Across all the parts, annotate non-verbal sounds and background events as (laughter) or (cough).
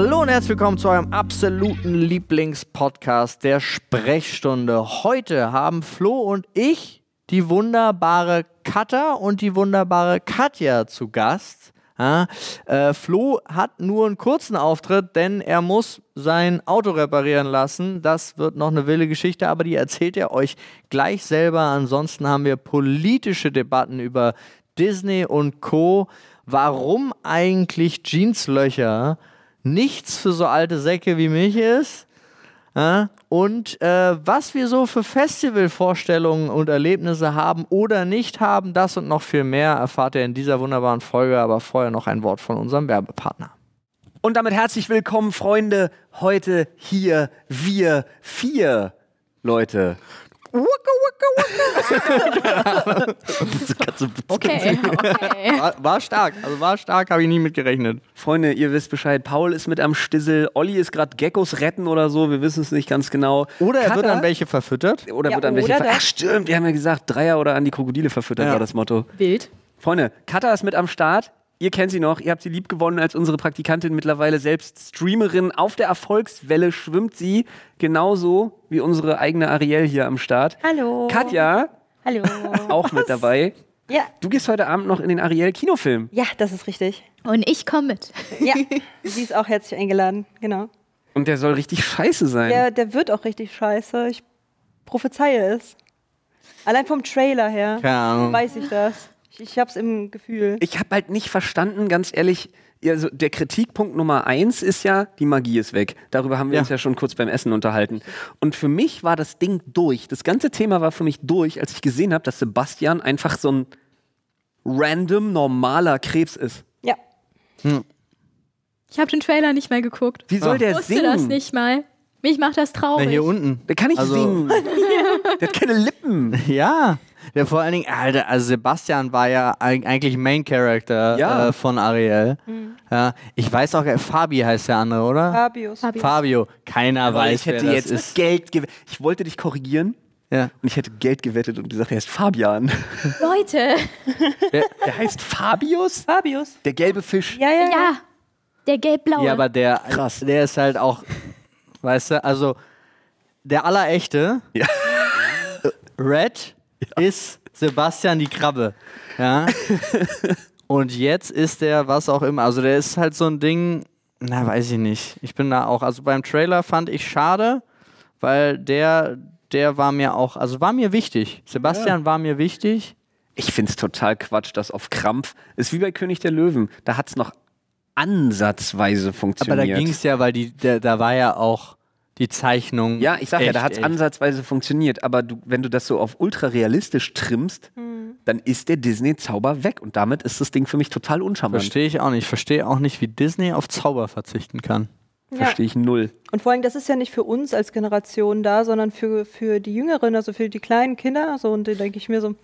Hallo und herzlich willkommen zu eurem absoluten Lieblingspodcast der Sprechstunde. Heute haben Flo und ich die wunderbare Katha und die wunderbare Katja zu Gast. Ja, äh, Flo hat nur einen kurzen Auftritt, denn er muss sein Auto reparieren lassen. Das wird noch eine wilde Geschichte, aber die erzählt er euch gleich selber. Ansonsten haben wir politische Debatten über Disney und Co. Warum eigentlich Jeanslöcher nichts für so alte Säcke wie mich ist? Ja, und äh, was wir so für Festivalvorstellungen und Erlebnisse haben oder nicht haben, das und noch viel mehr erfahrt ihr in dieser wunderbaren Folge. Aber vorher noch ein Wort von unserem Werbepartner. Und damit herzlich willkommen, Freunde. Heute hier wir vier Leute. Okay, okay. War, war stark, also war stark, habe ich nie mit gerechnet. Freunde, ihr wisst Bescheid. Paul ist mit am Stissel. Olli ist gerade Geckos retten oder so. Wir wissen es nicht ganz genau. Oder er Katha- wird an welche verfüttert. Oder Ja, wird an welche. oder ver- Ach, stimmt. Wir haben ja gesagt, Dreier oder an die Krokodile verfüttert Ja. war das Motto. Wild. Freunde, Katha ist mit am Start. Ihr kennt sie noch. Ihr habt sie lieb gewonnen als unsere Praktikantin. Mittlerweile selbst Streamerin. Auf der Erfolgswelle schwimmt sie. Genauso wie unsere eigene Ariel hier am Start. Hallo. Katja, Hallo. (laughs) auch mit dabei. Ja. Du gehst heute Abend noch in den Ariel-Kinofilm. Ja, das ist richtig. Und ich komme mit. Ja, (laughs) sie ist auch herzlich eingeladen, genau. Und der soll richtig scheiße sein. Der, der wird auch richtig scheiße. Ich prophezeie es. Allein vom Trailer her Ahnung. weiß ich das. Ich, ich hab's im Gefühl. Ich habe halt nicht verstanden, ganz ehrlich. Also der Kritikpunkt Nummer eins ist ja, die Magie ist weg. Darüber haben wir Ja. uns ja schon kurz beim Essen unterhalten. Und für mich war das Ding durch. Das ganze Thema war für mich durch, als ich gesehen habe, dass Sebastian einfach so ein random normaler Krebs ist. Ja. Ich habe den Trailer nicht mehr geguckt. Wie soll Ah. der Ich wusste singen? das nicht mal. Mich macht das Na, traurig. hier unten. Der kann nicht Also- singen. (laughs) Der hat keine Lippen. (laughs) Ja. Der vor allen Dingen, Alter, also Sebastian war ja eig- eigentlich Main Character Ja. äh, von Ariel. Ja, ich weiß auch, äh, Fabi heißt der andere, oder? Fabius. Fabius. Fabio. Keiner weiß, ich hätte wer jetzt das ist. Geld gewettet. Ich wollte dich korrigieren Ja. und ich hätte Geld gewettet und gesagt, er heißt Fabian. (laughs) Leute. (laughs) Der heißt Fabius? Fabius. Der gelbe Fisch. Ja, ja, ja. Ja. Der gelb-blaue. ja, aber der, Krass. der ist halt auch, weißt du, also der allerechte Ja. Red (laughs) ist Sebastian die Krabbe. Ja. (laughs) Und jetzt ist der, was auch immer, also der ist halt so ein Ding, na, weiß ich nicht. Ich bin da auch, also beim Trailer fand ich schade, weil der, der war mir auch, also war mir wichtig. Sebastian war mir wichtig. Ich finde es total Quatsch, dass auf Krampf, ist wie bei König der Löwen, da hat es noch ansatzweise Aber funktioniert. da ging es ja, weil die, der, da war ja auch die Zeichnung. ja, ich sag ja, echt, da hat es ansatzweise funktioniert, aber du, wenn du das so auf ultra realistisch trimmst, dann ist der Disney-Zauber weg und damit ist das Ding für mich total uncharmant. Verstehe ich auch nicht. Verstehe auch nicht, wie Disney auf Zauber verzichten kann. Ja. Verstehe ich null. Und vor allem, das ist ja nicht für uns als Generation da, sondern für, für die Jüngeren, also für die kleinen Kinder. So, und da denke ich mir so,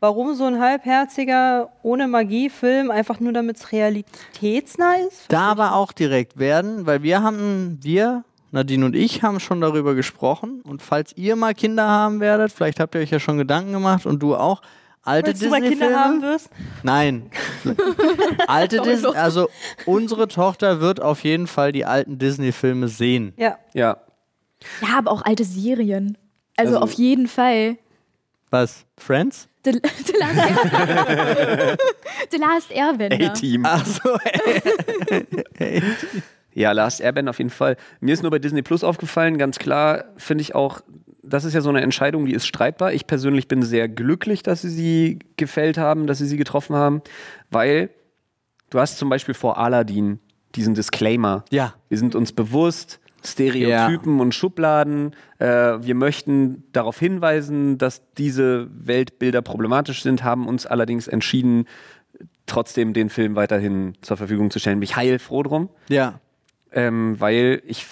warum so ein halbherziger, ohne Magie-Film, einfach nur damit es realitätsnah ist? Da aber auch direkt werden, weil wir haben, wir, Nadine und ich, haben schon darüber gesprochen. Und falls ihr mal Kinder haben werdet, vielleicht habt ihr euch ja schon Gedanken gemacht und du auch, alte Falls du mal Kinder haben Disney-Filme. wirst? Nein. (laughs) alte Disney, also unsere Tochter wird auf jeden Fall die alten Disney-Filme sehen. Ja. Ja. Ja, aber auch alte Serien. Also, Also- auf jeden Fall. Was? Friends? The, the, Last, Air (laughs) The Last Airbender. A-Team. Achso, (laughs) Ja, Last Airbender auf jeden Fall. Mir ist nur bei Disney Plus aufgefallen, ganz klar finde ich auch, das ist ja so eine Entscheidung, die ist streitbar. Ich persönlich bin sehr glücklich, dass sie sie gefällt haben, dass sie sie getroffen haben, weil du hast zum Beispiel vor Aladdin diesen Disclaimer. Ja. Wir sind uns bewusst, Stereotypen und Schubladen. Äh, wir möchten darauf hinweisen, dass diese Weltbilder problematisch sind, haben uns allerdings entschieden, trotzdem den Film weiterhin zur Verfügung zu stellen. Bin ich heilfroh drum ja. Ähm, weil ich.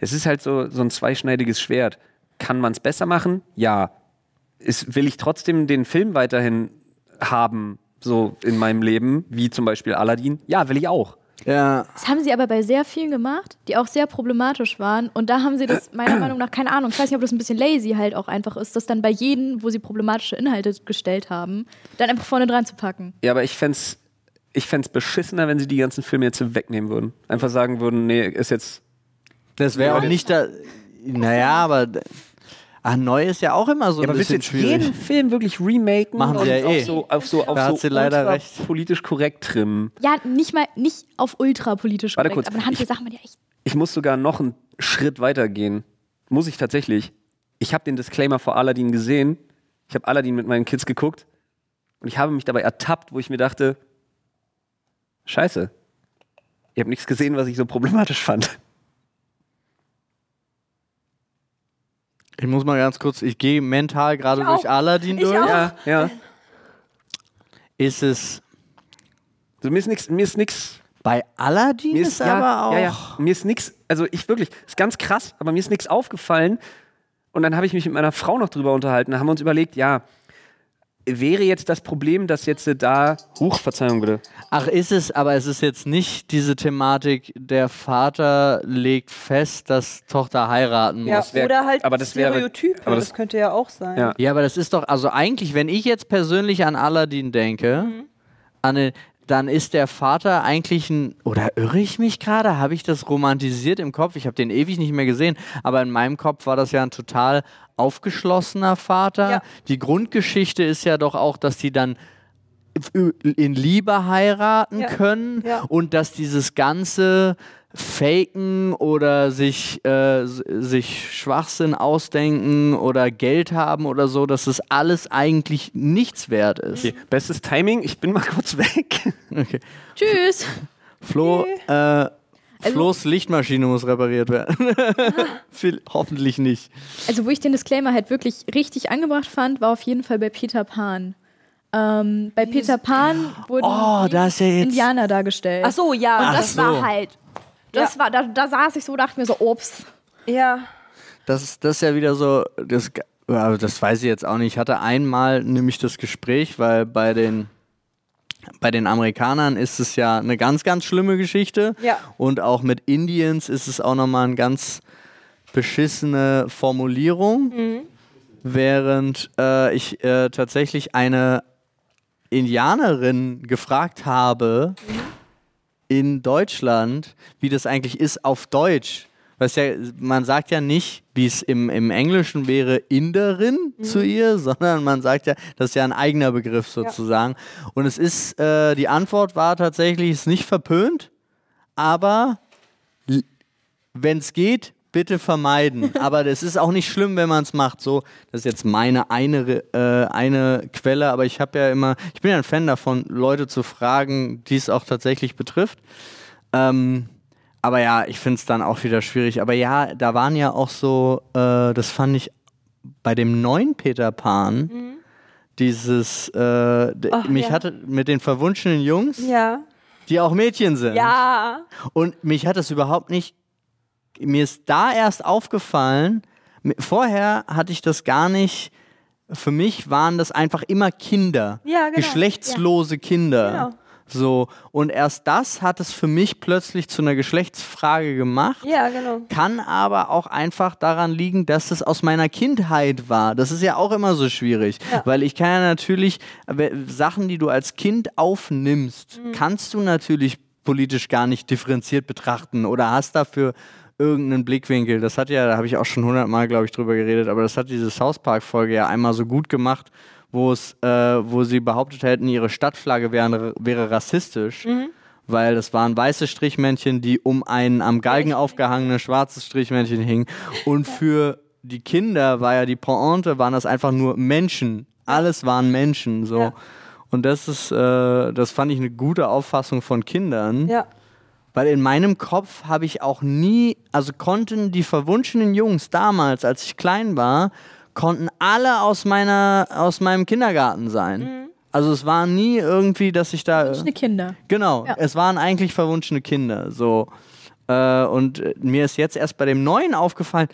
Es ist halt so, so ein zweischneidiges Schwert. Kann man es besser machen? Ja. Ist, will ich trotzdem den Film weiterhin haben, so in meinem Leben, wie zum Beispiel Aladdin? Ja, will ich auch. Ja. Das haben sie aber bei sehr vielen gemacht, die auch sehr problematisch waren. Und da haben sie das (clears throat) meiner Meinung nach, keine Ahnung, ich weiß nicht, ob das ein bisschen lazy halt auch einfach ist, das dann bei jedem, wo sie problematische Inhalte gestellt haben, dann einfach vorne dran zu packen. Ja, aber ich fände ich fände es beschissener, wenn sie die ganzen Filme jetzt wegnehmen würden. Einfach sagen würden, nee, ist jetzt. Das wäre auch nicht da. Naja, aber. Ach, neu ist ja auch immer so Ja, ein aber willst du bisschen jetzt schwierig. jeden Film wirklich remaken Machen sie und ja auf eh. so, auf so, auf Da so hat sie leider ultra recht. politisch korrekt trimmen? Ja, nicht mal, nicht auf ultrapolitisch Warte korrekt, kurz, aber anhand der ich- Sachen man ja echt. Ich muss sogar noch einen Schritt weiter gehen. Muss ich tatsächlich. Ich habe den Disclaimer vor Aladdin gesehen. Ich habe Aladdin mit meinen Kids geguckt. Und ich habe mich dabei ertappt, wo ich mir dachte, scheiße. Ihr habt nichts gesehen, was ich so problematisch fand. Ich muss mal ganz kurz, ich gehe mental gerade Ich auch. durch Aladdin Ich durch. auch. Ja, ja. Ist es. So, mir ist nichts, mir ist nichts Bei Aladdin Mir ist, ist, ja, aber auch. ja, ja. Mir ist nichts, also ich wirklich, ist ganz krass, aber mir ist nichts aufgefallen. Und dann habe ich mich mit meiner Frau noch drüber unterhalten. Da haben wir uns überlegt, ja, wäre jetzt das Problem, dass jetzt da, Huch, Verzeihung bitte. Ach, ist es, aber es ist jetzt nicht diese Thematik, der Vater legt fest, dass Tochter heiraten Ja, muss. wär- oder halt aber das wäre- Stereotype, aber das, das- könnte ja auch sein. Ja. Ja, aber das ist doch, also eigentlich, wenn ich jetzt persönlich an Aladdin denke, an eine, dann ist der Vater eigentlich ein, oder irre ich mich gerade? Habe ich das romantisiert im Kopf? Ich habe den ewig nicht mehr gesehen, aber in meinem Kopf war das ja ein total aufgeschlossener Vater. Ja. Die Grundgeschichte ist ja doch auch, dass die dann in Liebe heiraten Ja. können Ja. und dass dieses ganze Faken oder sich, äh, sich Schwachsinn ausdenken oder Geld haben oder so, dass das alles eigentlich nichts wert ist. Okay. Bestes Timing, ich bin mal (laughs) kurz weg. Okay. Tschüss. Flo, äh, Flo's Lichtmaschine muss repariert werden. (laughs) Hoffentlich nicht. Also, wo ich den Disclaimer halt wirklich richtig angebracht fand, war auf jeden Fall bei Peter Pan. Ähm, bei Peter Pan wurden Oh, da ist ja jetzt. Indianer dargestellt. Ach so, ja. Und Ach das so. war halt. Das Ja. war, da, da saß ich so, dachte mir so, ups. ja. Das, ist- das ist ja wieder so, das, das weiß ich jetzt auch nicht. Ich hatte einmal nämlich das Gespräch, weil bei den, bei den Amerikanern ist es ja eine ganz, ganz schlimme Geschichte. Ja. Und auch mit Indians ist es auch nochmal eine ganz beschissene Formulierung. Während äh, ich äh, tatsächlich eine Indianerin gefragt habe in Deutschland, wie das eigentlich ist auf Deutsch. Was ja, man sagt ja nicht, wie es im, im Englischen wäre, Inderin zu ihr, (laughs) sondern man sagt ja, das ist ja ein eigener Begriff sozusagen. Und es ist, äh, die Antwort war tatsächlich, es ist nicht verpönt, aber wenn es geht, bitte vermeiden. (laughs) Aber das ist auch nicht schlimm, wenn man es macht. So, das ist jetzt meine eine, äh, eine Quelle, aber ich habe ja immer, ich bin ja ein Fan davon, Leute zu fragen, die es auch tatsächlich betrifft. Ähm, aber ja, ich finde es dann auch wieder schwierig. Aber ja, da waren ja auch so, äh, das fand ich bei dem neuen Peter Pan, dieses, äh, Ach, mich ja. hatte mit den verwunschenen Jungs, Ja. die auch Mädchen sind. Ja. Und mich hat das überhaupt nicht. Mir ist da erst aufgefallen. Vorher hatte ich das gar nicht. Für mich waren das einfach immer Kinder. Ja, genau. Geschlechtslose Kinder. Genau. So. Und erst das hat es für mich plötzlich zu einer Geschlechtsfrage gemacht. Ja, genau. Kann aber auch einfach daran liegen, dass es aus meiner Kindheit war. Das ist ja auch immer so schwierig, Ja. weil ich kann ja natürlich Sachen, die du als Kind aufnimmst, Mhm. kannst du natürlich politisch gar nicht differenziert betrachten oder hast dafür irgendeinen Blickwinkel. Das hat ja, da habe ich auch schon hundertmal, glaube ich, drüber geredet, aber das hat diese South Park-Folge ja einmal so gut gemacht, wo es, äh, wo sie behauptet hätten, ihre Stadtflagge wäre, wäre rassistisch. Weil das waren weiße Strichmännchen, die um ein am Galgen aufgehangene schwarzes Strichmännchen hingen. Und für die Kinder war ja die Pointe, waren das einfach nur Menschen. Alles waren Menschen. So. Ja. Und das ist, äh, das fand ich eine gute Auffassung von Kindern. Ja. Weil in meinem Kopf habe ich auch nie, also konnten die verwunschenen Jungs damals, als ich klein war, konnten alle aus meiner, aus meinem Kindergarten sein. Also es war nie irgendwie, dass ich da. Eine Kinder. Genau, Ja. es waren eigentlich verwunschene Kinder. So. Äh, und äh, mir ist jetzt erst bei dem neuen aufgefallen,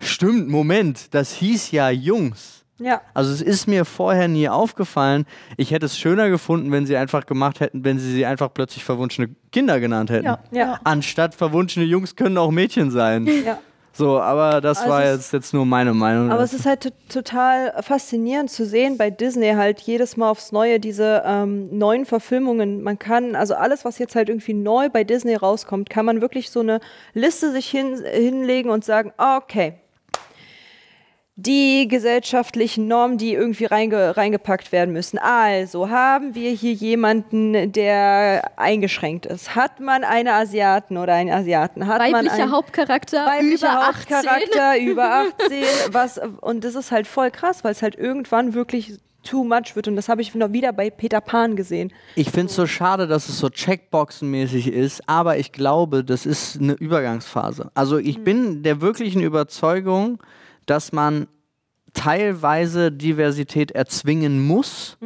stimmt, Moment, das hieß ja Jungs. Ja. Also es ist mir vorher nie aufgefallen. Ich hätte es schöner gefunden, wenn sie einfach gemacht hätten, wenn sie sie einfach plötzlich verwunschene Kinder genannt hätten. Ja. Ja. Anstatt verwunschene Jungs können auch Mädchen sein. Ja. So, aber das Also war jetzt, jetzt nur meine Meinung. Aber es ist halt to- total faszinierend zu sehen bei Disney halt jedes Mal aufs Neue diese ähm, neuen Verfilmungen. Man kann, also alles, was jetzt halt irgendwie neu bei Disney rauskommt, kann man wirklich so eine Liste sich hin, hinlegen und sagen, okay, die gesellschaftlichen Normen, die irgendwie reinge, reingepackt werden müssen. Also haben wir hier jemanden, der eingeschränkt ist. Hat man eine Asiaten oder einen Asiaten? Hat man Weiblicher einen Hauptcharakter weiblicher über 18. Hauptcharakter über 18, was und das ist halt voll krass, weil es halt irgendwann wirklich too much wird und das habe ich noch wieder bei Peter Pan gesehen. Ich finde es so schade, dass es so Checkboxenmäßig ist, aber ich glaube, das ist eine Übergangsphase. Also ich bin der wirklichen Überzeugung, dass man teilweise Diversität erzwingen muss,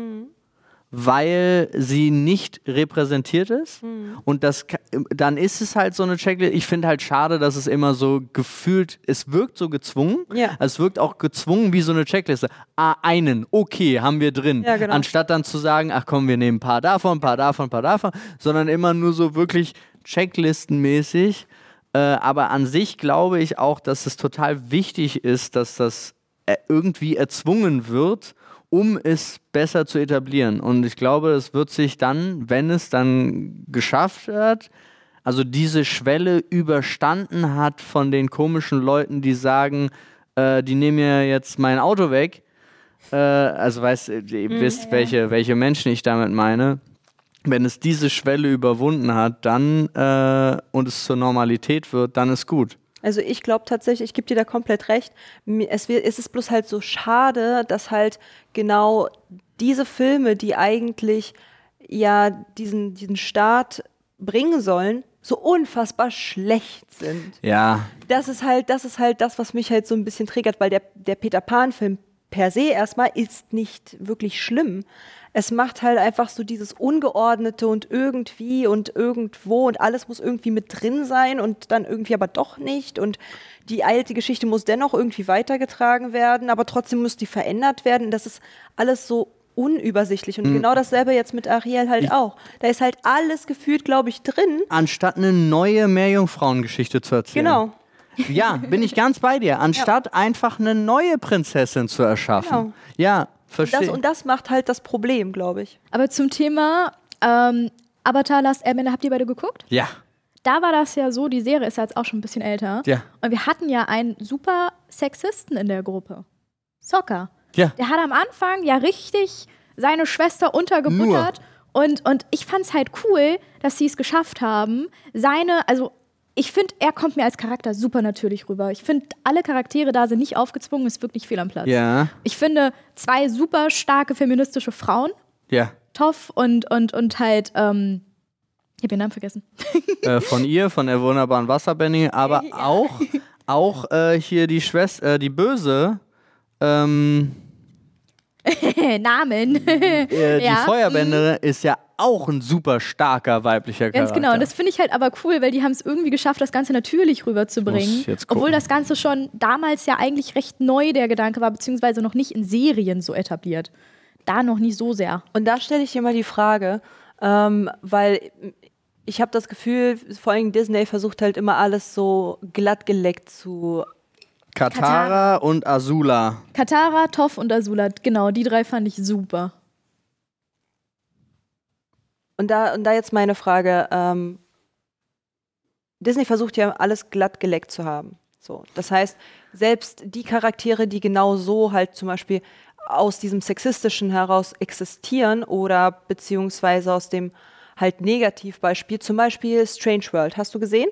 weil sie nicht repräsentiert ist. Und das, dann ist es halt so eine Checkliste. Ich finde halt schade, dass es immer so gefühlt, es wirkt so gezwungen. Ja. Es wirkt auch gezwungen wie so eine Checkliste. Ah, einen, okay, haben wir drin. Ja, genau. Anstatt dann zu sagen, ach komm, wir nehmen ein paar davon, ein paar davon, ein paar davon, sondern immer nur so wirklich checklistenmäßig. Äh, aber an sich glaube ich auch, dass es total wichtig ist, dass das äh, irgendwie erzwungen wird, um es besser zu etablieren. Und ich glaube, es wird sich dann, wenn es dann geschafft hat, also diese Schwelle überstanden hat von den komischen Leuten, die sagen, äh, die nehmen mir jetzt mein Auto weg. Äh, also weißt, ihr wisst, welche, welche Menschen ich damit meine. Wenn es diese Schwelle überwunden hat, dann äh, und es zur Normalität wird, dann ist gut. Also ich glaube tatsächlich, ich gebe dir da komplett recht. Es, es ist bloß halt so schade, dass halt genau diese Filme, die eigentlich ja diesen, diesen Start bringen sollen, so unfassbar schlecht sind. Ja, das ist halt, das ist halt das, was mich halt so ein bisschen triggert, weil der, der Peter Pan-Film per se erstmal ist nicht wirklich schlimm. Es macht halt einfach so dieses Ungeordnete und irgendwie und irgendwo und alles muss irgendwie mit drin sein und dann irgendwie aber doch nicht und die alte Geschichte muss dennoch irgendwie weitergetragen werden, aber trotzdem muss die verändert werden. Das ist alles so unübersichtlich und genau dasselbe jetzt mit Ariel halt auch. Da ist halt alles gefühlt, glaube ich, drin. anstatt eine neue Meerjungfrauengeschichte zu erzählen. Genau. Ja, bin ich ganz bei dir. (laughs) Anstatt einfach eine neue Prinzessin zu erschaffen. Genau. Ja, Das, verstehe. und das macht halt das Problem, glaube ich. Aber zum Thema ähm, Avatar Last Airbender, habt ihr beide geguckt? Ja, Da war das ja so, die Serie ist ja jetzt auch schon ein bisschen älter. Ja. Und wir hatten ja einen super Sexisten in der Gruppe. Soccer. ja. Der hat am Anfang ja richtig seine Schwester untergebuttert. Und, und ich fand es halt cool, dass sie es geschafft haben, seine, also ich finde, er kommt mir als Charakter super natürlich rüber. Ich finde, alle Charaktere da sind nicht aufgezwungen, es wirkt nicht viel am Platz. Ja, Ich finde zwei super starke feministische Frauen, ja. Toff und, und, und halt, ähm, ich habe ihren Namen vergessen. (laughs) Äh, von ihr, von der wunderbaren Wasserbenny, aber auch, auch äh, hier die Schwester, äh, die Böse, ähm, (laughs) Namen. äh, die (laughs) Ja, Feuerbänderin ist ja auch ein super starker weiblicher Charakter. Ganz genau. Und das finde ich halt aber cool, weil die haben es irgendwie geschafft, das Ganze natürlich rüberzubringen. Obwohl das Ganze schon damals ja eigentlich recht neu der Gedanke war, beziehungsweise noch nicht in Serien so etabliert. Da noch nicht so sehr. Und da stelle ich dir mal die Frage, ähm, weil ich habe das Gefühl, vor allem Disney versucht halt immer alles so glatt geleckt zu. Katara und Azula. Katara, Toff und Azula, genau, die drei fand ich super. Und da, und da jetzt meine Frage, ähm, Disney versucht ja alles glatt geleckt zu haben. So, das heißt, selbst die Charaktere, die genau so halt zum Beispiel aus diesem Sexistischen heraus existieren oder beziehungsweise aus dem halt Negativbeispiel, zum Beispiel Strange World. Hast du gesehen?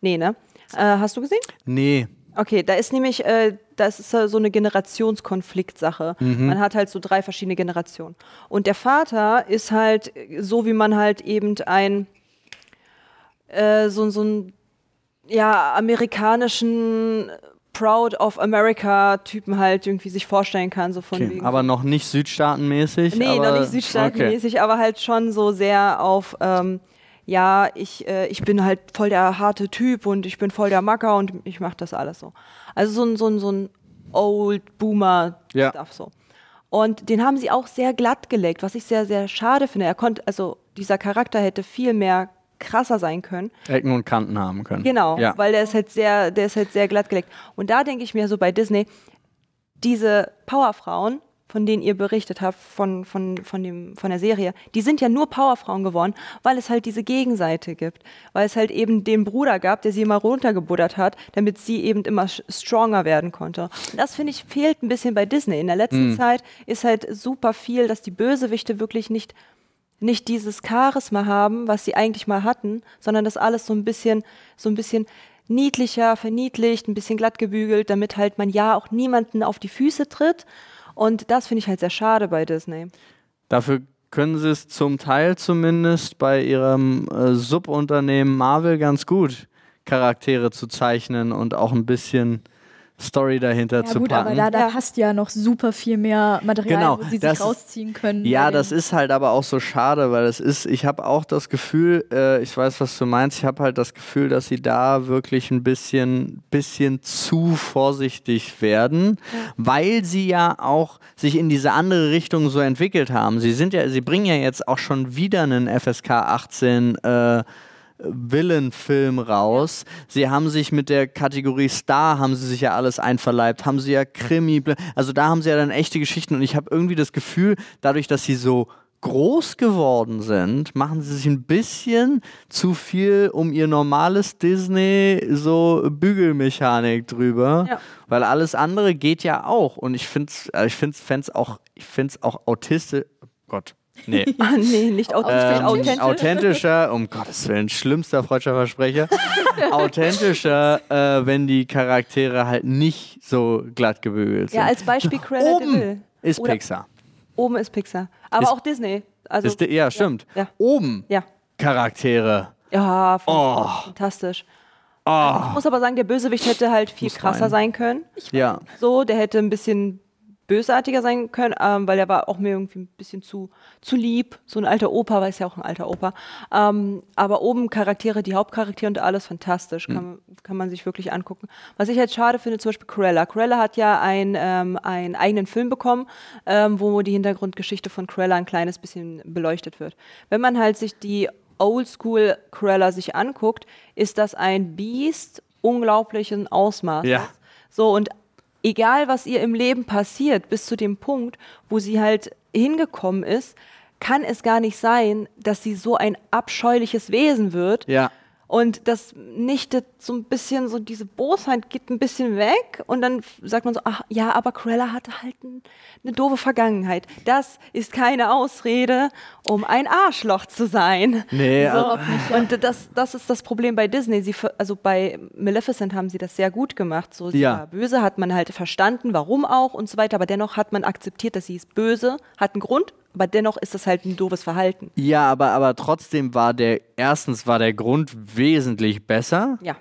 Nee, ne? Äh, hast du gesehen? Nee. Okay, da ist nämlich, äh, das ist äh, so eine Generationskonfliktsache. Man hat halt so drei verschiedene Generationen. Und der Vater ist halt äh, so, wie man halt eben ein, äh, so, so ein, ja, amerikanischen Proud of America Typen halt irgendwie sich vorstellen kann, so von Okay. Aber noch nicht südstaatenmäßig. Nee, noch nicht südstaatenmäßig, aber halt schon so sehr auf, ähm, ja, ich, äh, ich bin halt voll der harte Typ und ich bin voll der Macker und ich mach das alles so. Also so ein, so ein, so ein Old Boomer Ja. Stuff so. Und den haben sie auch sehr glatt gelegt, was ich sehr, sehr schade finde. Er konnte, also dieser Charakter hätte viel mehr krasser sein können. Ecken und Kanten haben können. Genau, Ja. weil der ist halt sehr, der ist halt sehr glatt gelegt. Und da denke ich mir so bei Disney, diese Powerfrauen, von denen ihr berichtet habt, von, von, von, dem, von der Serie, die sind ja nur Powerfrauen geworden, weil es halt diese Gegenseite gibt. Weil es halt eben den Bruder gab, der sie immer runtergebuddert hat, damit sie eben immer stronger werden konnte. Und das, finde ich, fehlt ein bisschen bei Disney. In der letzten Zeit ist halt super viel, dass die Bösewichte wirklich nicht nicht dieses Charisma haben, was sie eigentlich mal hatten, sondern das alles so ein bisschen, so ein bisschen niedlicher, verniedlicht, ein bisschen glatt gebügelt, damit halt man ja auch niemanden auf die Füße tritt. Und das finde ich halt sehr schade bei Disney. Dafür können sie es zum Teil zumindest bei ihrem äh, Subunternehmen Marvel ganz gut, Charaktere zu zeichnen und auch ein bisschen Story dahinter Ja zu gut, packen. aber da, da Ja. passt ja noch super viel mehr Material, Genau, wo sie das sich rausziehen können. Ja, das ist halt aber auch so schade, weil es ist, ich habe auch das Gefühl, äh, ich weiß, was du meinst, ich habe halt das Gefühl, dass sie da wirklich ein bisschen, bisschen zu vorsichtig werden, weil sie ja auch sich in diese andere Richtung so entwickelt haben. Sie sind ja, sie bringen ja jetzt auch schon wieder einen FSK 18 äh, Villain-Film raus. Sie haben sich mit der Kategorie Star, haben sie sich ja alles einverleibt, haben sie ja Krimi, also da haben sie ja dann echte Geschichten und ich habe irgendwie das Gefühl, dadurch, dass sie so groß geworden sind, machen sie sich ein bisschen zu viel um ihr normales Disney so Bügelmechanik drüber, Ja. weil alles andere geht ja auch und ich finde es ich find's, fänd's auch ich find's auch autistisch Gott nee (laughs) Ah, nee, nicht authentisch, ähm, authentisch. authentischer, um Gottes Willen, schlimmster freudscher Versprecher, (laughs) authentischer, äh, wenn die Charaktere halt nicht so glatt gebügelt sind. Ja, als Beispiel (laughs) Cruella de Oben ist Oder- Pixar. Oben ist Pixar. Aber Ist- auch Disney. Also, Ist, ja, stimmt. ja. Oben ja. Charaktere. Ja, Oh. fantastisch. Oh, Ich muss aber sagen, der Bösewicht hätte halt viel Muss krasser rein. sein können. ja. So, der hätte ein bisschen bösartiger sein können, ähm, weil er war auch mir irgendwie ein bisschen zu, zu lieb. So ein alter Opa, weil es ja auch ein alter Opa. Ähm, aber oben Charaktere, die Hauptcharaktere und alles fantastisch. Kann, man- kann man sich wirklich angucken. Was ich halt schade finde, zum Beispiel Cruella. Cruella hat ja ein, ähm, einen eigenen Film bekommen, ähm, wo die Hintergrundgeschichte von Cruella ein kleines bisschen beleuchtet wird. Wenn man halt sich die Oldschool Cruella sich anguckt, ist das ein Biest unglaublichen Ausmaßes. Ja. So, und egal was ihr im Leben passiert, bis zu dem Punkt, wo sie halt hingekommen ist, kann es gar nicht sein, dass sie so ein abscheuliches Wesen wird. Ja. Und das nichtet so ein bisschen, so diese Bosheit geht ein bisschen weg und dann sagt man so, ach ja, aber Cruella hatte halt ein, eine doofe Vergangenheit. Das ist keine Ausrede, um ein Arschloch zu sein. Nee, so. also- Und das, das ist das Problem bei Disney. Sie, also bei Maleficent haben sie das sehr gut gemacht. So, sie Ja. war böse, hat man halt verstanden, warum auch und so weiter, aber dennoch hat man akzeptiert, dass sie ist böse, hat einen Grund, aber dennoch ist das halt ein doofes Verhalten. Ja, aber, aber trotzdem war der, erstens war der Grund wesentlich besser. Ja.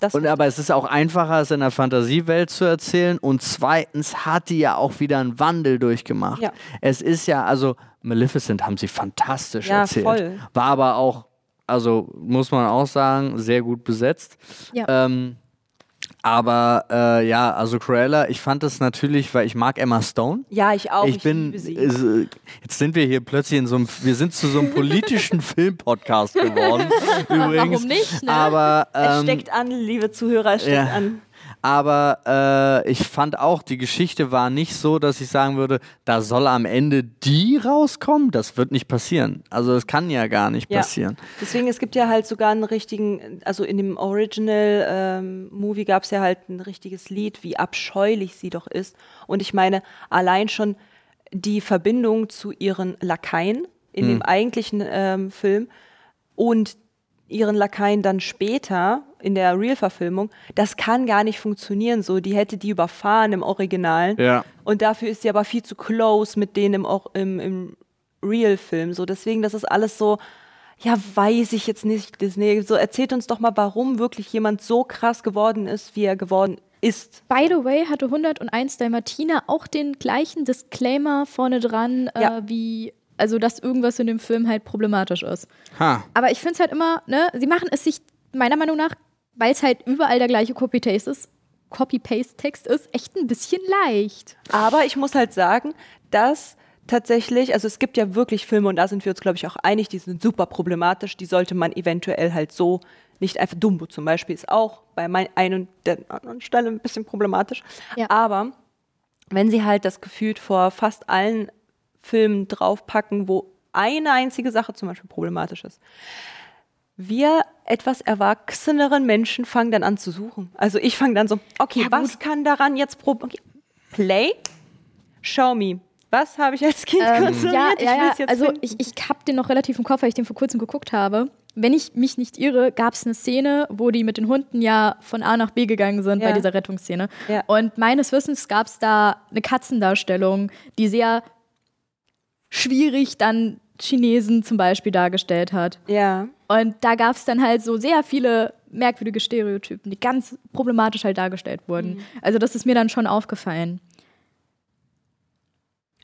Das Und aber es ist auch einfacher, es in der Fantasiewelt zu erzählen. Und zweitens hat die ja auch wieder einen Wandel durchgemacht. Ja. Es ist ja, also Maleficent haben sie fantastisch Ja, erzählt. voll. War aber auch, also muss man auch sagen, sehr gut besetzt. Ja. Ähm, aber äh, ja, also Cruella, ich fand das natürlich, weil ich mag Emma Stone. ja, ich auch. ich bin, liebe sie. äh, jetzt sind wir hier plötzlich in so einem, wir sind zu so einem politischen (laughs) Filmpodcast geworden. übrigens. warum nicht, ne? Aber es ähm, steckt an, liebe Zuhörer, es steckt ja. an. Aber äh, ich fand auch, die Geschichte war nicht so, dass ich sagen würde, da soll am Ende die rauskommen. Das wird nicht passieren. Also das kann ja gar nicht Ja. passieren. Deswegen, es gibt ja halt sogar einen richtigen, also in dem Original-Movie gab es ja halt ein richtiges Lied, wie abscheulich sie doch ist. Und ich meine, allein schon die Verbindung zu ihren Lakaien in Hm. dem eigentlichen ähm, Film und ihren Lakaien dann später in der Real-Verfilmung, das kann gar nicht funktionieren so. Die hätte die überfahren im Originalen. Ja. Und dafür ist sie aber viel zu close mit denen im, im, im Real-Film. So, deswegen, das ist alles so, ja, weiß ich jetzt nicht, Disney. So, erzählt uns doch mal, warum wirklich jemand so krass geworden ist, wie er geworden ist. By the way, hatte 101 Dalmatiner auch den gleichen Disclaimer vorne dran, Ja. äh, wie, also dass irgendwas in dem Film halt problematisch ist. Ha. Aber ich finde es halt immer, ne, sie machen es sich meiner Meinung nach, weil es halt überall der gleiche Copy-Paste ist, Copy-Paste-Text ist, echt ein bisschen leicht. Aber ich muss halt sagen, dass tatsächlich, also es gibt ja wirklich Filme und da sind wir uns, glaube ich, auch einig, die sind super problematisch, die sollte man eventuell halt so nicht einfach, Dumbo zum Beispiel ist auch bei mein, einen der anderen Stelle ein bisschen problematisch, Ja. aber wenn sie halt das gefühlt vor fast allen Filmen draufpacken, wo eine einzige Sache zum Beispiel problematisch ist, wir etwas erwachseneren Menschen fangen dann an zu suchen. Also ich fange dann so, okay, Ja, was kann daran jetzt pro okay, Play? Show me. Was habe ich als Kind konsumiert? Ja, ich ja, jetzt Also finden. ich, ich habe den noch relativ im Kopf, weil ich den vor kurzem geguckt habe. Wenn ich mich nicht irre, gab es eine Szene, wo die mit den Hunden ja von A nach B gegangen sind Ja. bei dieser Rettungsszene. Ja. Und meines Wissens gab es da eine Katzendarstellung, die sehr schwierig dann Chinesen zum Beispiel dargestellt hat. ja. Und da gab es dann halt so sehr viele merkwürdige Stereotypen, die ganz problematisch halt dargestellt wurden. Mhm. Also das ist mir dann schon aufgefallen.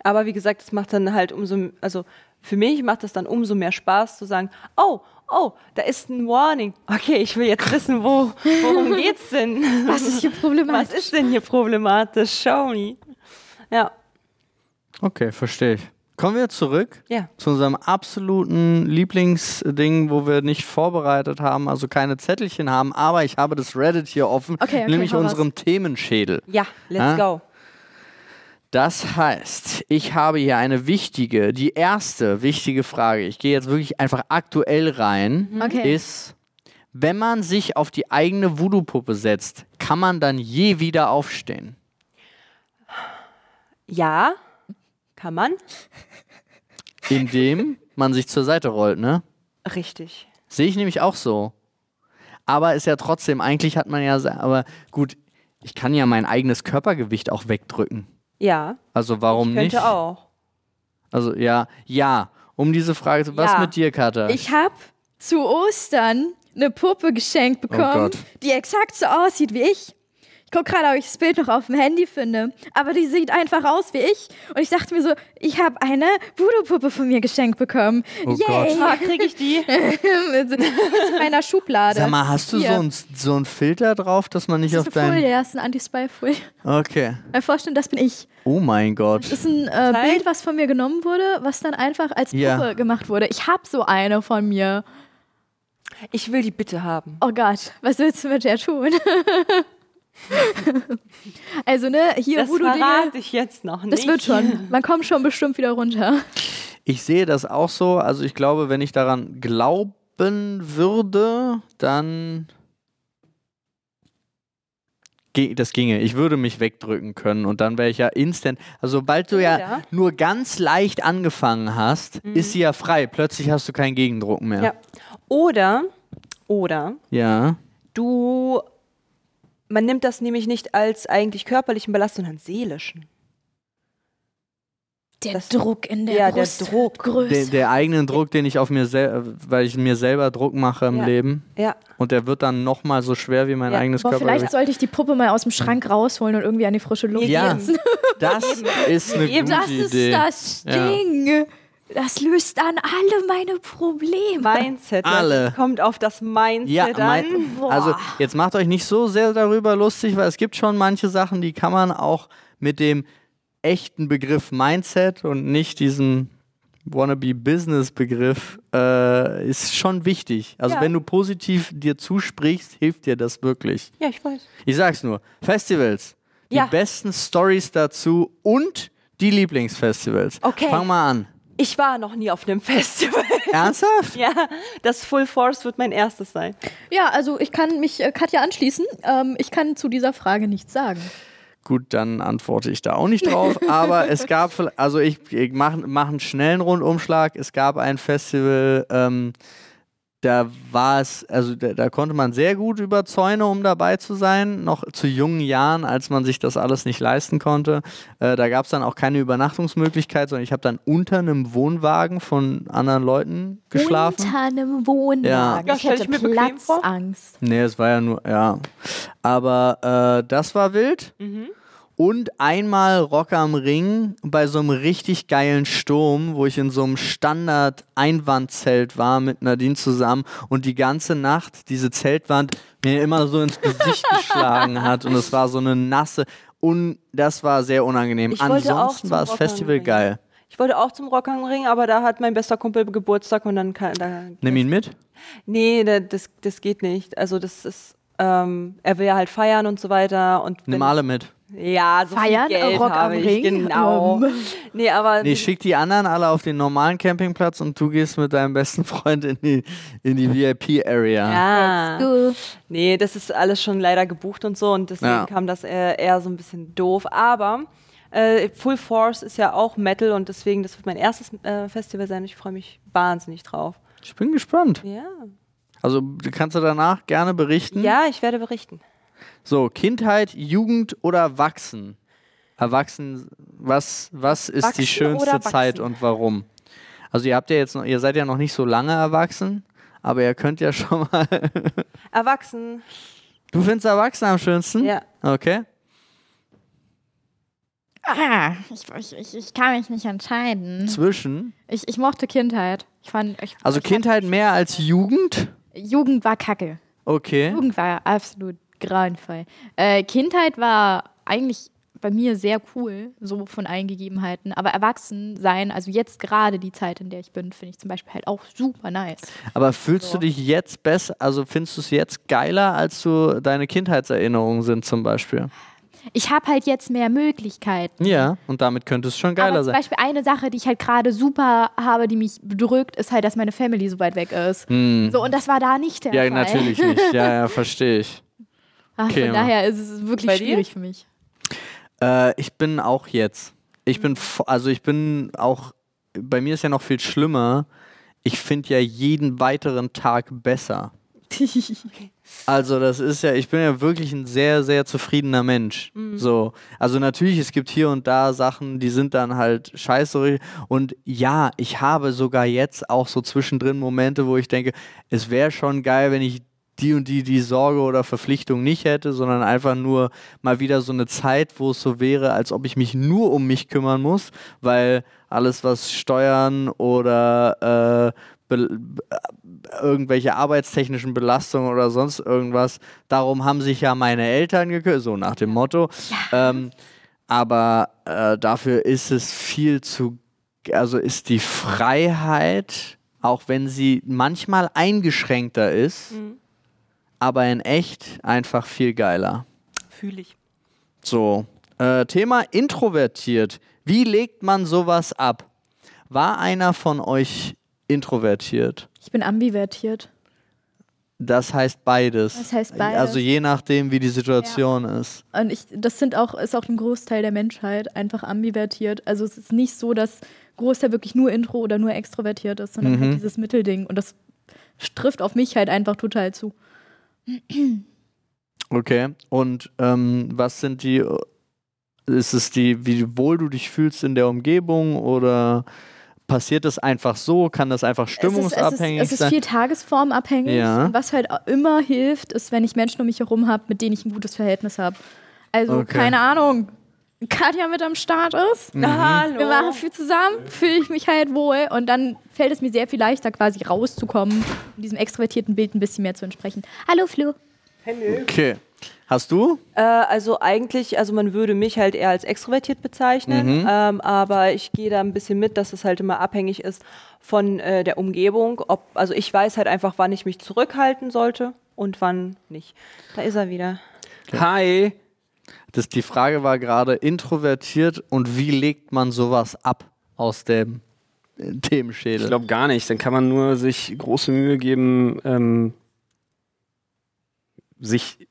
Aber wie gesagt, es macht dann halt umso, also für mich macht es dann umso mehr Spaß zu sagen, oh, oh, da ist ein Warning. Okay, ich will jetzt wissen, wo, worum (laughs) geht's denn? Was ist hier problematisch? Was ist denn hier problematisch? Show me. Ja, Okay, verstehe ich. Kommen wir zurück ja. zu unserem absoluten Lieblingsding, wo wir nicht vorbereitet haben, also keine Zettelchen haben, aber ich habe das Reddit hier offen, Okay, okay, nämlich unserem Themenschädel. Ja, let's Ah. go. Das heißt, ich habe hier eine wichtige, die erste wichtige Frage, ich gehe jetzt wirklich einfach aktuell rein, Okay. ist, wenn man sich auf die eigene Voodoo-Puppe setzt, kann man dann je wieder aufstehen? Ja, kann man. Indem man sich zur Seite rollt, ne? Richtig. Sehe ich nämlich auch so. Aber ist ja trotzdem, eigentlich hat man ja, aber gut, ich kann ja mein eigenes Körpergewicht auch wegdrücken. Ja, Also warum könnte nicht? auch. Also ja, ja. Um diese Frage zu. Was Ja. mit dir, Katha? Ich habe zu Ostern eine Puppe geschenkt bekommen, Oh die exakt so aussieht wie ich. Ich gucke gerade, ob ich das Bild noch auf dem Handy finde. Aber die sieht einfach aus wie ich. Und ich dachte mir so, ich habe eine Voodoo-Puppe von mir geschenkt bekommen. Oh Yay! Gott. Ah, kriege ich die? (laughs) in meiner Schublade. Sag mal, hast du Hier. so einen so ein Filter drauf, dass man nicht das auf ist eine dein. Folie, ja, das ist eine Anti-Spy-Folie. Okay. Mal vorstellen, das bin ich. Oh mein Gott. Das ist ein äh. Bild, was von mir genommen wurde, was dann einfach als Puppe Ja. gemacht wurde. Ich habe so eine von mir. Ich will die bitte haben. Oh Gott, was willst du mit der tun? (laughs) (laughs) also, ne, hier Das Voodoo-Dinge, verrate ich jetzt noch nicht. das wird schon. (laughs) Man kommt schon bestimmt wieder runter. Ich sehe das auch so. Also ich glaube, wenn ich daran glauben würde, dann. Das ginge. Ich würde mich wegdrücken können und dann wäre ich ja instant. Also sobald du ja Oder? nur ganz leicht angefangen hast, ist sie ja frei. Plötzlich hast du keinen Gegendruck mehr. Ja. Oder, oder Ja. du, man nimmt das nämlich nicht als eigentlich körperlichen Belast, sondern seelischen. Der Das- Druck in der ja, der Brust Druck. wird größer. Der, der eigenen Druck, den ich auf mir selber, weil ich mir selber Druck mache im Ja. Leben. Ja, Und der wird dann nochmal so schwer wie mein Ja. eigenes Boah, vielleicht Körpergewicht. sollte ich die Puppe mal aus dem Schrank rausholen und irgendwie an die frische Luft Ja, setzen. das (laughs) ist eine Eben. gute Das ist Idee. das Ja. Ding. Das löst dann alle meine Probleme. Mindset. Alle. Kommt auf das Mindset Ja, an. mein, also jetzt macht euch nicht so sehr darüber lustig, weil es gibt schon manche Sachen, die kann man auch mit dem echten Begriff Mindset und nicht diesem Wannabe-Business-Begriff äh, ist schon wichtig. Also Ja. wenn du positiv dir zusprichst, hilft dir das wirklich. Ja, ich weiß. Ich sag's nur, Festivals, die Ja. besten Stories dazu und die Lieblingsfestivals. Okay. Fang mal an. Ich war noch nie auf einem (laughs) Festival. Ernsthaft? ja, das Full Force wird mein erstes sein. Ja, also ich kann mich äh, Katja anschließen. Ähm, ich kann zu dieser Frage nichts sagen. Gut, dann antworte ich da auch nicht drauf. (laughs) Aber es gab, also ich, ich mache mach einen schnellen Rundumschlag. Es gab ein Festival, ähm, da war es, also da, da konnte man sehr gut überzeugen, um dabei zu sein. Noch zu jungen Jahren, als man sich das alles nicht leisten konnte. Äh, da gab es dann auch keine Übernachtungsmöglichkeit, sondern ich habe dann unter einem Wohnwagen von anderen Leuten geschlafen. Unter einem Wohnwagen. Ja. Ja, ich stell hätte ich mir vor. Platzangst. Nee, es war ja nur, ja. Aber äh, das war wild. Und einmal Rock am Ring bei so einem richtig geilen Sturm, wo ich in so einem Standard-Einwandzelt war mit Nadine zusammen und die ganze Nacht diese Zeltwand mir immer so ins Gesicht (laughs) geschlagen hat und es war so eine nasse und das war sehr unangenehm. Ich Ansonsten war das Festival geil. Ich wollte auch zum Rock am Ring, aber da hat mein bester Kumpel Geburtstag und dann kann da. Nimm ihn mit. Nee, da- das, das geht nicht. Also das ist, ähm, er will ja halt feiern und so weiter. Und Nimm alle mit. Ja, so Feiern, viel Geld Rock am ich, Ring? genau. Ähm. Nee, aber Nee, schick die anderen alle auf den normalen Campingplatz und du gehst mit deinem besten Freund in die, in die VIP-Area. ja. Du. Nee, das ist alles schon leider gebucht und so und deswegen Ja. kam das eher, eher so ein bisschen doof. Aber äh, Full Force ist ja auch Metal und deswegen, das wird mein erstes äh, Festival sein. Ich freue mich wahnsinnig drauf. Ich bin gespannt. Ja. Also du kannst du danach gerne berichten. Ja, ich werde berichten. So, Kindheit, Jugend oder Wachsen? Erwachsen, was, was ist Wachsen die schönste Zeit und warum? Also ihr habt ja jetzt noch, ihr seid ja noch nicht so lange erwachsen, aber ihr könnt ja (laughs) schon mal. Erwachsen. Du findest Erwachsen am schönsten? Ja. Okay. Ah, ich, ich, ich, ich kann mich nicht entscheiden. Zwischen. Ich, ich mochte Kindheit. Ich fand, ich, Also ich Kindheit mehr als Jugend? Jugend war kacke. Okay. Jugend war absolut grauenvoll. Äh, Kindheit war eigentlich bei mir sehr cool, so von allen Gegebenheiten. Aber erwachsen sein, also jetzt gerade die Zeit, in der ich bin, finde ich zum Beispiel halt auch super nice. Aber fühlst So. du dich jetzt besser, also findest du es jetzt geiler, als du deine Kindheitserinnerungen sind zum Beispiel? Ich habe halt jetzt mehr Möglichkeiten. Ja, und damit könnte es schon geiler Aber zum sein. Beispiel eine Sache, die ich halt gerade super habe, die mich bedrückt, ist halt, dass meine Family so weit weg ist. Hm. So, und das war da nicht der Ja, Fall. natürlich nicht. Ja, ja, (laughs) verstehe ich. Ach, Okay, von daher ist es wirklich Bei dir? schwierig für mich. Äh, ich bin auch jetzt. Ich bin, also ich bin auch, bei mir ist ja noch viel schlimmer. Ich finde ja jeden weiteren Tag besser. (laughs) Also das ist ja, ich bin ja wirklich ein sehr, sehr zufriedener Mensch. So, also natürlich, es gibt hier und da Sachen, die sind dann halt scheiße. Und ja, ich habe sogar jetzt auch so zwischendrin Momente, wo ich denke, es wäre schon geil, wenn ich die und die die Sorge oder Verpflichtung nicht hätte, sondern einfach nur mal wieder so eine Zeit, wo es so wäre, als ob ich mich nur um mich kümmern muss, weil alles, was Steuern oder äh, be irgendwelche arbeitstechnischen Belastungen oder sonst irgendwas. Darum haben sich ja meine Eltern gekümmert, so nach dem Motto. Ähm, aber äh, dafür ist es viel zu, also ist die Freiheit, auch wenn sie manchmal eingeschränkter ist, aber in echt einfach viel geiler. Fühle ich. So, äh, Thema introvertiert. Wie legt man sowas ab? War einer von euch introvertiert? Ich bin ambivertiert. Das heißt beides. Das heißt beides. Also je nachdem, wie die Situation ist. Und ich, das sind auch, ist auch ein Großteil der Menschheit einfach ambivertiert. Also es ist nicht so, dass Großteil wirklich nur intro oder nur extrovertiert ist, sondern Mhm. halt dieses Mittelding. Und das trifft auf mich halt einfach total zu. Okay. Und ähm, was sind die, ist es die, wie wohl du dich fühlst in der Umgebung oder passiert das einfach so? Kann das einfach stimmungsabhängig es ist, es ist, es sein? ist viel tagesformabhängig. Ja. Was halt immer hilft, ist, wenn ich Menschen um mich herum habe, mit denen ich ein gutes Verhältnis habe. Also, Okay. keine Ahnung. Katja mit am Start ist. Mhm. Hallo. Wir machen viel zusammen, fühle ich mich halt wohl und dann fällt es mir sehr viel leichter, quasi rauszukommen und diesem extrovertierten Bild ein bisschen mehr zu entsprechen. Hallo Flo. Okay. Hast du? Äh, also eigentlich, also man würde mich halt eher als extrovertiert bezeichnen, Mhm. ähm, aber ich gehe da ein bisschen mit, dass es halt immer abhängig ist von äh, der Umgebung. Ob, also ich weiß halt einfach, wann ich mich zurückhalten sollte und wann nicht. Da ist er wieder. Hi. Das, die Frage war gerade introvertiert und wie legt man sowas ab aus dem äh, Themenschädel? Ich glaube gar nicht. Dann kann man nur sich große Mühe geben, ähm, sich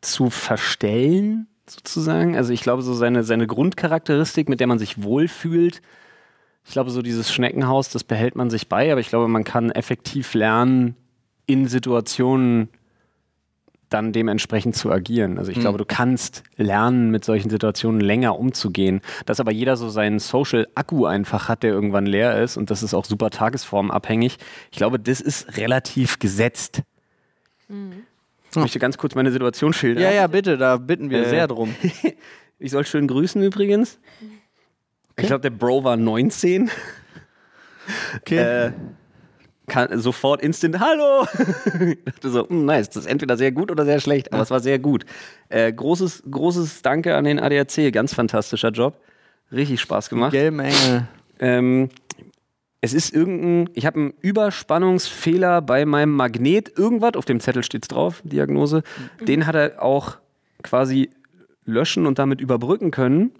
zu verstellen, sozusagen. Also ich glaube, so seine, seine Grundcharakteristik, mit der man sich wohlfühlt, ich glaube, so dieses Schneckenhaus, das behält man sich bei, aber ich glaube, man kann effektiv lernen, in Situationen dann dementsprechend zu agieren. Also ich glaube, du kannst lernen, mit solchen Situationen länger umzugehen. Dass aber jeder so seinen Social-Akku einfach hat, der irgendwann leer ist und das ist auch super tagesformabhängig. Ich glaube, das ist relativ gesetzt. Ich möchte ganz kurz meine Situation schildern. ja, ja, bitte, da bitten wir Äh, sehr drum. (laughs) Ich soll schön grüßen übrigens. Ich glaube, der Bro war 19. Okay. Äh, kann, sofort instant Hallo. ich dachte so, hm, nice, das ist entweder sehr gut oder sehr schlecht, aber es war sehr gut. Äh, großes, großes Danke an den ADAC, ganz fantastischer Job. Richtig Spaß gemacht. Gelben Engel. Ähm, es ist irgendein, ich habe einen Überspannungsfehler bei meinem Magnet, irgendwas, auf dem Zettel steht es drauf, Diagnose. Den hat er auch quasi löschen und damit überbrücken können.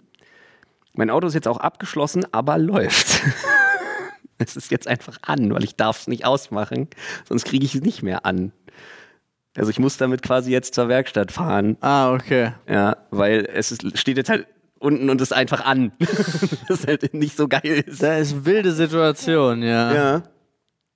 Mein Auto ist jetzt auch abgeschlossen, aber läuft. (laughs) es ist jetzt einfach an, weil ich darf es nicht ausmachen, sonst kriege ich es nicht mehr an. Also ich muss damit quasi jetzt zur Werkstatt fahren. Ah, okay. Ja, weil es ist, steht jetzt halt unten und ist einfach an. (laughs) das halt nicht so geil ist. Da ist wilde Situation, ja. Ja.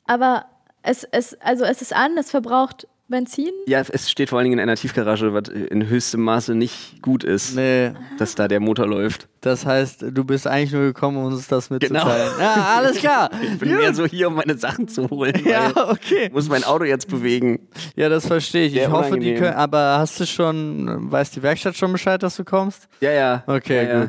Aber es, es, also es ist an, es verbraucht Benzin. Ja, es steht vor allen Dingen in einer Tiefgarage, was in höchstem Maße nicht gut ist, Nee, dass da der Motor läuft. das heißt, du bist eigentlich nur gekommen, um uns das mitzuteilen. Genau. Ja, alles klar. (laughs) Ich bin mehr so hier, um meine Sachen zu holen. Ja, okay. Ich muss mein Auto jetzt bewegen. Ja, das verstehe ich. Ich Sehr hoffe, die unangenehm. können. Aber hast du schon, weiß die Werkstatt schon Bescheid, dass du kommst? Ja, ja. Okay, ja, ja.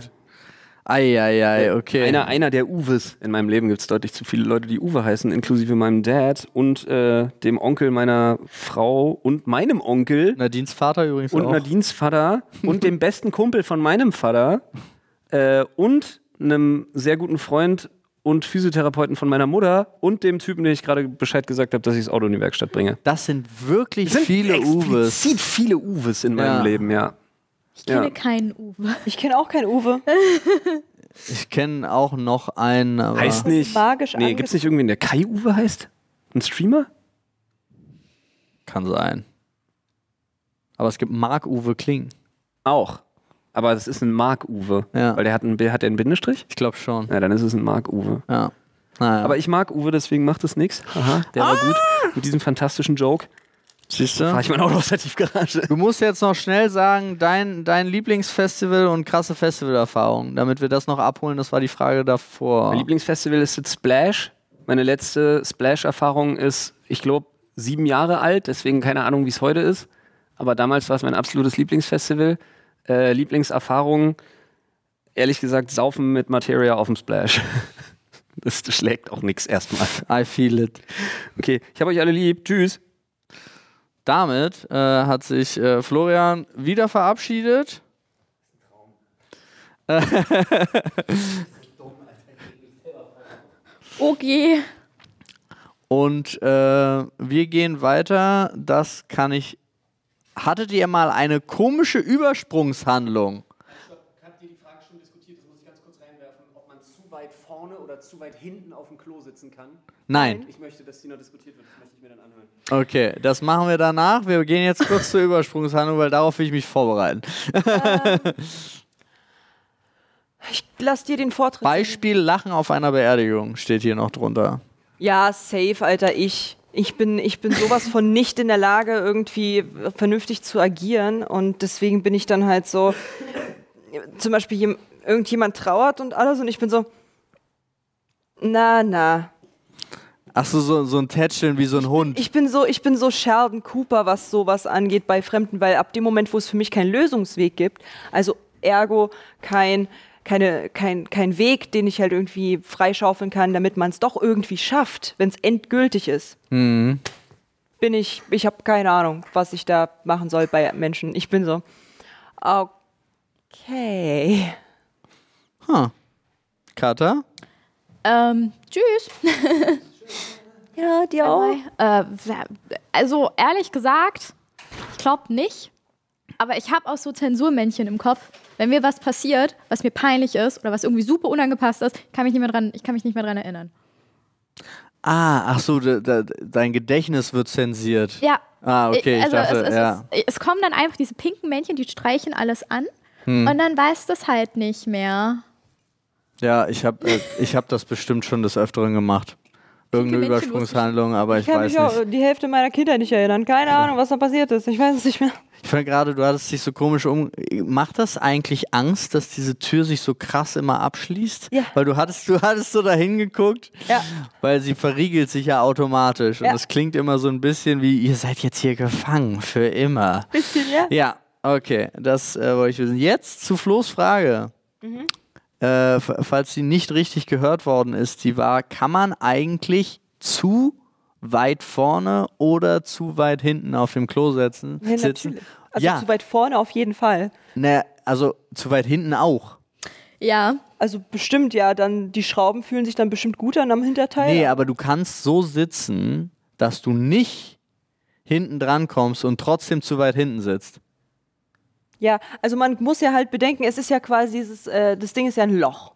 Eieiei, okay. Einer, einer der Uwes. In meinem Leben gibt es deutlich zu viele Leute, die Uwe heißen, inklusive meinem Dad und äh, dem Onkel meiner Frau und meinem Onkel Nadines Vater übrigens und auch. Nadines Vater (laughs) und dem besten Kumpel von meinem Vater äh, und einem sehr guten Freund und Physiotherapeuten von meiner Mutter und dem Typen, den ich gerade Bescheid gesagt habe, dass ich das Auto in die Werkstatt bringe. Das sind wirklich sind viele Uwes. viele Uwes in meinem Ja. Leben, ja. Ich kenne Ja. keinen Uwe. Ich kenne auch keinen Uwe. (laughs) Ich kenne auch noch einen, aber Heißt nicht. magisch Nee, gibt es nicht irgendwen, der Kai-Uwe heißt? Ein Streamer? kann sein. Aber es gibt Marc-Uwe Kling. Auch. Aber das ist ein Mark-Uwe. Ja. Weil der hat, einen, hat der einen Bindestrich? Ich glaube schon. Ja, dann ist es ein Mark-Uwe. Ja. Naja. Aber ich mag Uwe, deswegen macht es nichts. Haha, der war gut. Mit diesem fantastischen Joke siehst fahre du? ich mein Auto aus der Tiefgarage. Du musst jetzt noch schnell sagen, dein, dein Lieblingsfestival und krasse Festivalerfahrung, damit wir das noch abholen. Das war die Frage davor. Mein Lieblingsfestival ist jetzt Splash. Meine letzte Splash-Erfahrung ist, ich glaube, sieben Jahre alt, deswegen keine Ahnung, wie es heute ist. Aber damals war es mein absolutes Lieblingsfestival. Äh, Lieblingserfahrung, ehrlich gesagt, Saufen mit Materia auf dem Splash. (laughs) Das schlägt auch nichts erstmal. I feel it. Okay, ich habe euch alle lieb. Tschüss. Damit äh, hat sich äh, Florian wieder verabschiedet. (laughs) Okay. Und äh, wir gehen weiter. Das kann ich. Hattet ihr mal eine komische Übersprungshandlung? Habt ihr die Frage schon diskutiert? Das muss ich ganz kurz reinwerfen, ob man zu weit vorne oder zu weit hinten auf dem Klo sitzen kann. Nein. Ich möchte, dass die noch diskutiert wird. Das möchte ich mir dann anhören. Okay, das machen wir danach. Wir gehen jetzt kurz zur Übersprungshandlung, weil darauf will ich mich vorbereiten. (laughs) Ich lass dir den Vortritt. Beispiel Lachen auf einer Beerdigung steht hier noch drunter. Ja, safe, Alter, ich. Ich bin, ich bin sowas von nicht in der Lage, irgendwie vernünftig zu agieren. Und deswegen bin ich dann halt so, zum Beispiel jem- irgendjemand trauert und alles und ich bin so, na, na. Ach so, so, so ein Tätscheln wie so ein Hund. Ich bin so, ich bin so Sheldon Cooper, was sowas angeht bei Fremden, weil ab dem Moment, wo es für mich keinen Lösungsweg gibt, also ergo kein, keine, kein, kein Weg, den ich halt irgendwie freischaufeln kann, damit man es doch irgendwie schafft, wenn es endgültig ist, Mhm. bin ich, ich habe keine Ahnung, was ich da machen soll bei Menschen. Ich bin so, okay. Huh. Kata? Ähm, tschüss. (laughs) Ja, dir auch. Äh, also ehrlich gesagt, ich glaube nicht. Aber ich habe auch so Zensurmännchen im Kopf. Wenn mir was passiert, was mir peinlich ist oder was irgendwie super unangepasst ist, kann mich nicht mehr dran, ich kann mich nicht mehr dran erinnern. Ah, ach so, de, de, dein Gedächtnis wird zensiert. Ja. Ah, okay, ich also dachte, es, es, ja. es, es kommen dann einfach diese pinken Männchen, die streichen alles an. Hm. Und dann weiß das halt nicht mehr. Ja, ich habe äh, ich hab das bestimmt schon des Öfteren gemacht. Irgendeine ich- Übersprungshandlung, aber ich, Ich kann weiß mich auch nicht. die Hälfte meiner Kindheit nicht erinnern. Keine Ahnung, was da passiert ist. Ich weiß es nicht mehr. Ich fand gerade, du hattest dich so komisch um. Macht das eigentlich Angst, dass diese Tür sich so krass immer abschließt? Ja. Weil du hattest, du hattest so dahin geguckt, Ja. weil sie verriegelt sich ja automatisch. Und Ja. es klingt immer so ein bisschen wie, ihr seid jetzt hier gefangen, für immer. Bisschen, ja? Ja, okay, das äh, wollte ich wissen. Jetzt zu Flo's Frage. Äh, falls sie nicht richtig gehört worden ist, die war, kann man eigentlich zu weit vorne oder zu weit hinten auf dem Klo setzen, Ja, sitzen? natürlich. Also ja, zu weit vorne auf jeden Fall. ne, also zu weit hinten auch. Ja. Also bestimmt ja, dann die Schrauben fühlen sich dann bestimmt gut an am Hinterteil. Nee, aber du kannst so sitzen, dass du nicht hinten dran kommst und trotzdem zu weit hinten sitzt. Ja, also man muss ja halt bedenken, es ist ja quasi dieses, äh, das Ding ist ja ein Loch.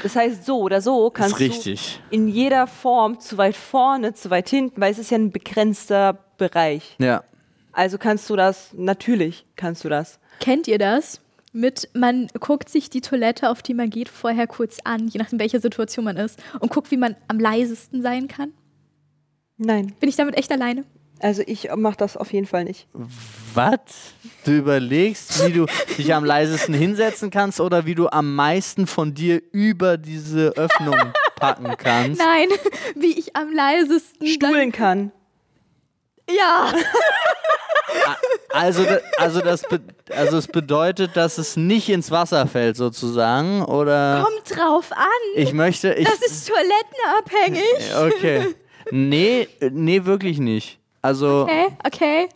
Das heißt, so oder so kannst richtig. du in jeder Form zu weit vorne, zu weit hinten, weil es ist ja ein begrenzter Bereich. Ja. Also kannst du das, natürlich kannst du das. Kennt ihr das? Mit, man guckt sich die Toilette, auf die man geht, vorher kurz an, je nachdem, welcher Situation man ist, und guckt, wie man am leisesten sein kann. Nein, Bin ich damit echt alleine? Also ich mache das auf jeden Fall nicht. Was? Du überlegst, wie du dich am leisesten hinsetzen kannst oder wie du am meisten von dir über diese Öffnung packen kannst. Nein, wie ich am leisesten. Stuhlen kann. Ja, Also, also, das be also es bedeutet, dass es nicht ins Wasser fällt sozusagen oder kommt drauf an. ich möchte ich das ist toilettenabhängig. okay. Nee, nee, wirklich nicht. Also Okay, okay.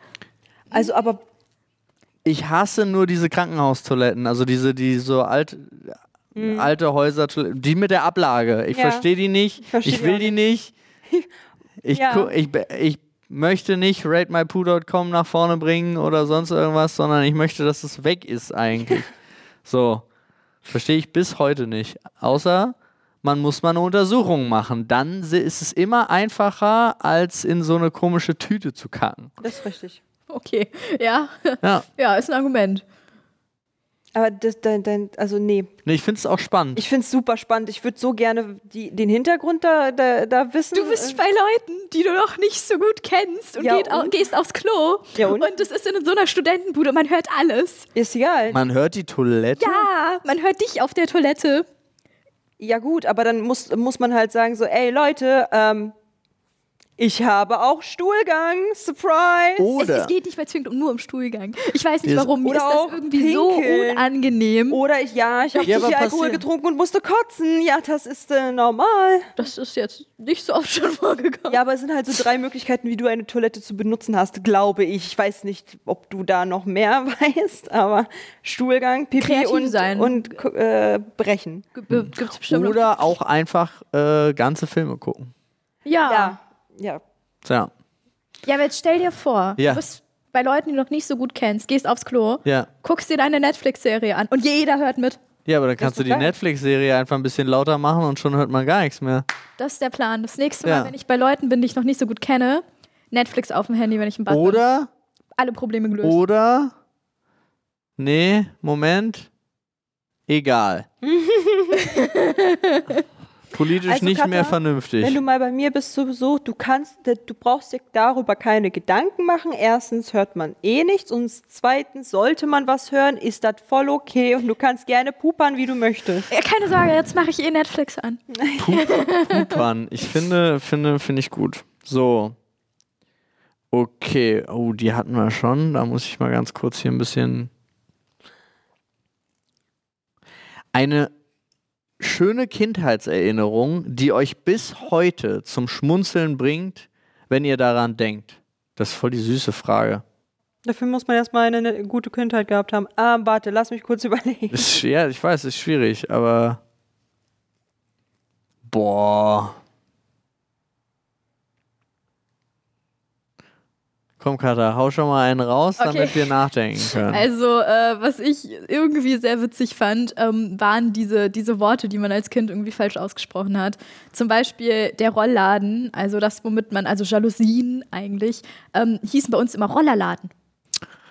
Also aber ich hasse nur diese Krankenhaustoiletten, also diese die so alt alte Häuser, die mit der Ablage. Ich Mhm. Ja. verstehe die nicht. Ich, die will die nicht. (laughs) Ich, Ja. ich, ich möchte nicht ratemypoo.com nach vorne bringen oder sonst irgendwas, sondern ich möchte, dass es weg ist eigentlich. (laughs) so. Verstehe ich bis heute nicht. Außer man muss mal eine Untersuchung machen. Dann ist es immer einfacher, als in so eine komische Tüte zu kacken. das ist richtig. Okay, ja. Ja. (laughs) Ja, ist ein Argument. Aber das, dein, dein, also nee, Nee, ich finde es auch spannend. ich finde es super spannend. Ich würde so gerne die, den Hintergrund da, da, da wissen. Du bist bei Leuten, die du noch nicht so gut kennst und, Ja, geht und? gehst aufs Klo. Ja, und? das ist in so einer Studentenbude, man hört alles. ist egal. Man hört die Toilette. Ja, man hört dich auf der Toilette. Ja gut, aber dann muss, muss man halt sagen so, ey Leute, ähm, ich habe auch Stuhlgang, Surprise. Es, Oder, es geht nicht mehr zwingend nur um Stuhlgang. Ich weiß nicht warum. Mir Oder ist das auch irgendwie so pinkeln. unangenehm. Oder ich, ja, ich habe Ja, viel Alkohol getrunken und musste kotzen. Ja, das ist äh, normal. Das ist jetzt nicht so oft schon vorgekommen. Ja, aber es sind halt so drei Möglichkeiten, wie du eine Toilette zu benutzen hast, glaube ich. Ich weiß nicht, ob du da noch mehr (laughs) weißt, aber Stuhlgang, Pipi Kreativ und, sein. und äh, Brechen. Gibt es bestimmt noch. oder auch einfach äh, ganze Filme gucken. Ja. Ja, ja. Ja. Ja, aber jetzt stell dir vor, Ja. du bist bei Leuten, die du noch nicht so gut kennst, gehst aufs Klo, Ja. guckst dir deine Netflix-Serie an und jeder hört mit. Ja, aber dann kannst du die. Netflix-Serie einfach ein bisschen lauter machen und schon hört man gar nichts mehr. Das ist der Plan. Das nächste Ja. Mal, wenn ich bei Leuten bin, die ich noch nicht so gut kenne, Netflix auf dem Handy, wenn ich im Bad bin. Oder, Alle Probleme gelöst. oder, nee, Moment, egal. (laughs) Politisch Also, nicht mehr Katha, vernünftig. Wenn du mal bei mir bist zu Besuch, du kannst, du brauchst dir darüber keine Gedanken machen. Erstens hört man eh nichts und zweitens sollte man was hören, ist das voll okay und du kannst gerne pupern, wie du möchtest. Ja, keine Sorge, jetzt mache ich eh Netflix an. Pupern. Ich finde, finde, finde ich gut. So. Okay. Oh, die hatten wir schon. Da muss ich mal ganz kurz hier ein bisschen. Eine schöne Kindheitserinnerung, die euch bis heute zum Schmunzeln bringt, wenn ihr daran denkt. Das ist voll die süße Frage. Dafür muss man erstmal eine, eine gute Kindheit gehabt haben. Ah, warte, lass mich kurz (laughs) überlegen. Ist, ja, ich weiß, ist schwierig, aber. Boah. Komm, Katha, hau schon mal einen raus, Okay. damit wir nachdenken können. Also, äh, was ich irgendwie sehr witzig fand, ähm, waren diese, diese Worte, die man als Kind irgendwie falsch ausgesprochen hat. Zum Beispiel der Rollladen, also das, womit man, also Jalousien eigentlich, ähm, hießen bei uns immer Rollerladen.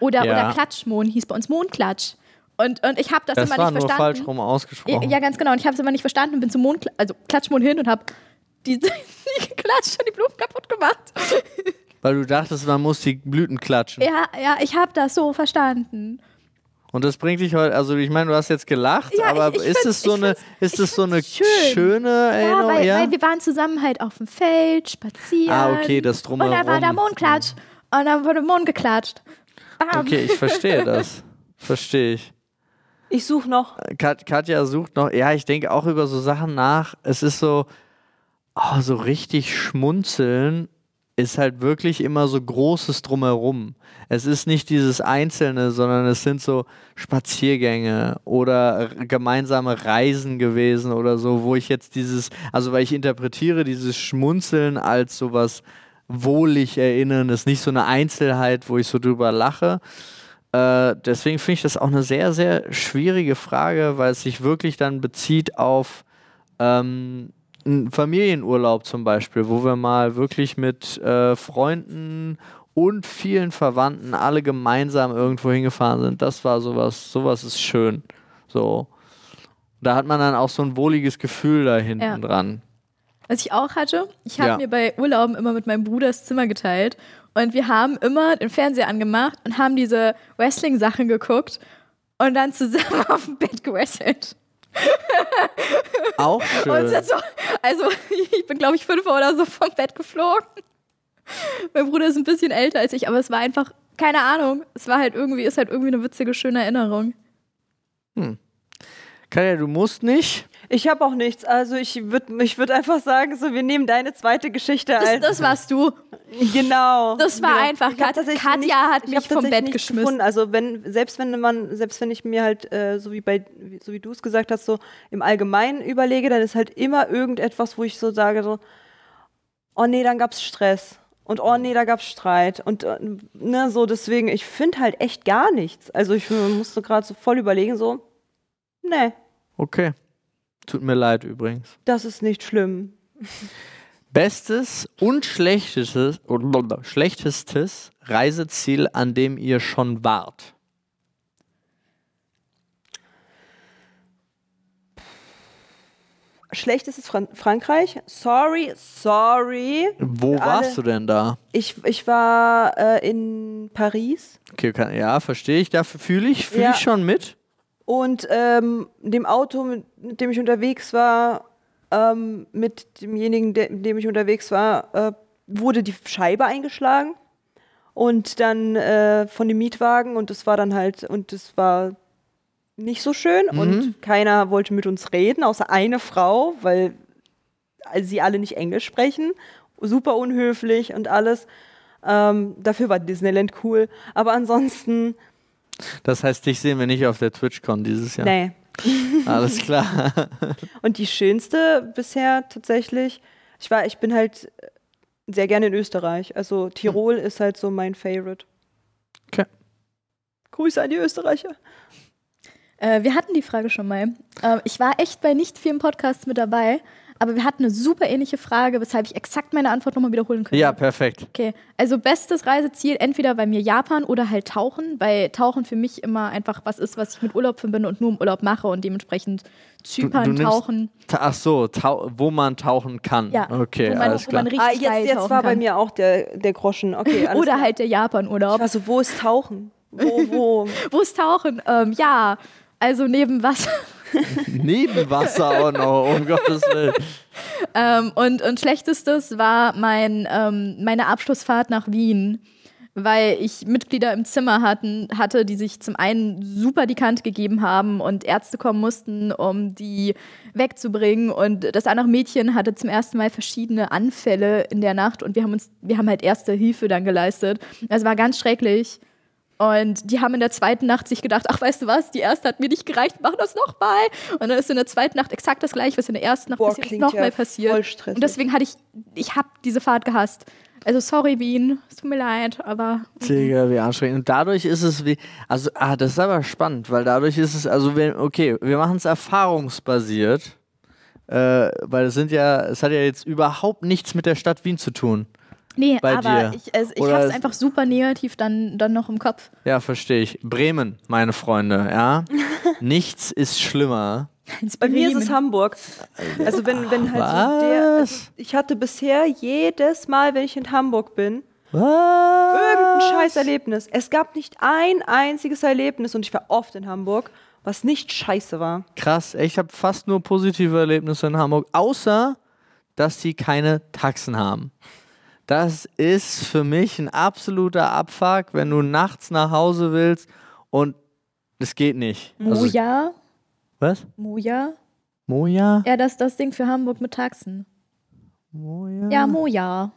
Oder, Ja. oder Klatschmond hieß bei uns Mondklatsch. Und, und ich habe das, das immer war nicht nur verstanden. falsch rum ausgesprochen. ja, ganz genau. Und ich habe es immer nicht verstanden und bin zum Mond, also Klatschmond hin und habe die, (laughs) die geklatscht und die Blumen kaputt gemacht. Weil du dachtest, man muss die Blüten klatschen. Ja, ja, ich habe das so verstanden. Und das bringt dich heute, also ich meine, du hast jetzt gelacht, Ja, aber ich- ich ist es so eine, ist es so eine schön. schöne Ja, Erinnerung? weil, Ja, weil wir waren zusammen halt auf dem Feld, spazieren. Ah, okay, das Und da war drumherum. der Mondklatsch. Und dann wurde Mond geklatscht. Bam. Okay, ich verstehe (laughs) das. Verstehe ich. Ich suche noch. Kat Katja sucht noch, ja, ich denke auch über so Sachen nach. Es ist so, oh, so richtig schmunzeln ist halt wirklich immer so großes Drumherum. Es ist nicht dieses Einzelne, sondern es sind so Spaziergänge oder gemeinsame Reisen gewesen oder so, wo ich jetzt dieses, also weil ich interpretiere dieses Schmunzeln als sowas wohlig erinnerndes, nicht so eine Einzelheit, wo ich so drüber lache. Äh, deswegen finde ich das auch eine sehr, sehr schwierige Frage, weil es sich wirklich dann bezieht auf ähm, einen Familienurlaub zum Beispiel, wo wir mal wirklich mit äh, Freunden und vielen Verwandten alle gemeinsam irgendwo hingefahren sind. Das war sowas, sowas ist schön. So. Da hat man dann auch so ein wohliges Gefühl da hinten Ja. dran. Was ich auch hatte, ich habe Ja. mir bei Urlauben immer mit meinem Bruder das Zimmer geteilt und wir haben immer den Fernseher angemacht und haben diese Wrestling-Sachen geguckt und dann zusammen (laughs) auf dem Bett gewrestelt. Auch schön. so, also (laughs) ich bin glaube ich fünf oder so vom Bett geflogen. Mein Bruder ist ein bisschen älter als ich, aber es war einfach, keine Ahnung, es war halt irgendwie, ist halt irgendwie eine witzige, schöne Erinnerung. Katja, du musst nicht. Ich habe auch nichts. Also ich würde ich würd einfach sagen, so wir nehmen deine zweite Geschichte Das, als das warst du. genau. Das war genau. einfach. Kat- Katja nichts- hat ich mich vom Bett geschmissen. Gefunden. Also wenn selbst wenn man selbst wenn ich mir halt äh, so wie bei so wie du es gesagt hast so im Allgemeinen überlege, dann ist halt immer irgendetwas, wo ich so sage so oh nee, dann gab's Stress. Und oh nee, da gab's Streit. Und äh, ne, so deswegen, ich finde halt echt gar nichts. Also ich musste gerade so voll überlegen, so, nee, Okay. Tut mir leid übrigens. das ist nicht schlimm. Bestes und schlechtestes, oder schlechtestes Reiseziel, an dem ihr schon wart. Schlechtestes Fran Frankreich. Sorry, sorry. Wo Alle- warst du denn da? Ich, ich war äh, in Paris Okay, kann, ja, verstehe ich. Dafür fühle ich, fühle Ja. ich schon mit. Und ähm, dem Auto, mit, mit dem ich unterwegs war, ähm, mit demjenigen, der, mit dem ich unterwegs war, äh, wurde die Scheibe eingeschlagen. Und dann äh, von dem Mietwagen und das war dann halt, und das war nicht so schön und keiner wollte mit uns reden, außer eine Frau, weil sie alle nicht Englisch sprechen. Super unhöflich und alles. Ähm, dafür war Disneyland cool. Aber ansonsten, Das heißt, dich sehen wir nicht auf der TwitchCon dieses Jahr. nee. (laughs) Alles klar. (laughs) Und die schönste bisher tatsächlich, ich war, ich bin halt sehr gerne in Österreich. Also Tirol ist halt so mein Favorite. Okay. Grüße an die Österreicher. Äh, wir hatten die Frage schon mal. Äh, ich war echt bei nicht vielen Podcasts mit dabei, aber wir hatten eine super ähnliche Frage, weshalb ich exakt meine Antwort nochmal wiederholen könnte. Ja, perfekt. Okay, also bestes Reiseziel entweder bei mir Japan oder halt Tauchen, weil Tauchen für mich immer einfach was ist, was ich mit Urlaub verbinde und nur im Urlaub mache und dementsprechend Zypern, nimmst- Tauchen. Ta ach so, tau wo man tauchen kann. Ja, Okay, wo man, alles wo klar. man richtig Ah, jetzt, jetzt war bei kann. mir auch der, der Groschen. Okay, alles Oder klar. halt der Japan-Urlaub. Also, wo ist Tauchen? Wo, wo? (laughs) Wo ist Tauchen? Ähm, ja, also neben Wasser. (laughs) Neben Wasser auch noch, um (laughs) Gottes Willen. Ähm, und, und schlechtestes war mein, ähm, meine Abschlussfahrt nach Wien, weil ich Mitglieder im Zimmer hatten, hatte, die sich zum einen super die Kante gegeben haben und Ärzte kommen mussten, um die wegzubringen. Und das andere Mädchen hatte zum ersten Mal verschiedene Anfälle in der Nacht und wir haben uns, wir haben halt erste Hilfe dann geleistet. Das war ganz schrecklich. Und die haben in der zweiten Nacht sich gedacht, ach, weißt du was, die erste hat mir nicht gereicht, mach das nochmal. Und dann ist in der zweiten Nacht exakt das gleiche, was in der ersten Nacht Boah, passiert nochmal ja passiert. Und deswegen hatte ich, ich habe diese Fahrt gehasst. Also sorry, Wien, es tut mir leid, aber Digga, wie anstrengend. Und dadurch ist es wie, also, ah, das ist aber spannend, weil dadurch ist es, also, wenn, okay, wir machen es erfahrungsbasiert, äh, weil es sind ja, es hat ja jetzt überhaupt nichts mit der Stadt Wien zu tun. Nee, Bei aber dir. ich, also ich habe es- einfach super negativ dann, dann noch im Kopf. Ja, verstehe ich. Bremen, meine Freunde, ja. (laughs) Nichts ist schlimmer. Bei mir ist es. Hamburg. Also wenn, wenn halt so der. Also Was? ich hatte bisher jedes Mal, wenn ich in Hamburg bin, Was? irgendein scheiß Erlebnis. Es gab nicht ein einziges Erlebnis und ich war oft in Hamburg, was nicht scheiße war. Krass, ich habe fast nur positive Erlebnisse in Hamburg, außer dass sie keine Taxen haben. Das ist für mich ein absoluter Abfuck, wenn du nachts nach Hause willst und es geht nicht. Also, Moja, was? Moja. Moja? Ja, das das Ding für Hamburg mit Taxen. Moja? Ja, Moja.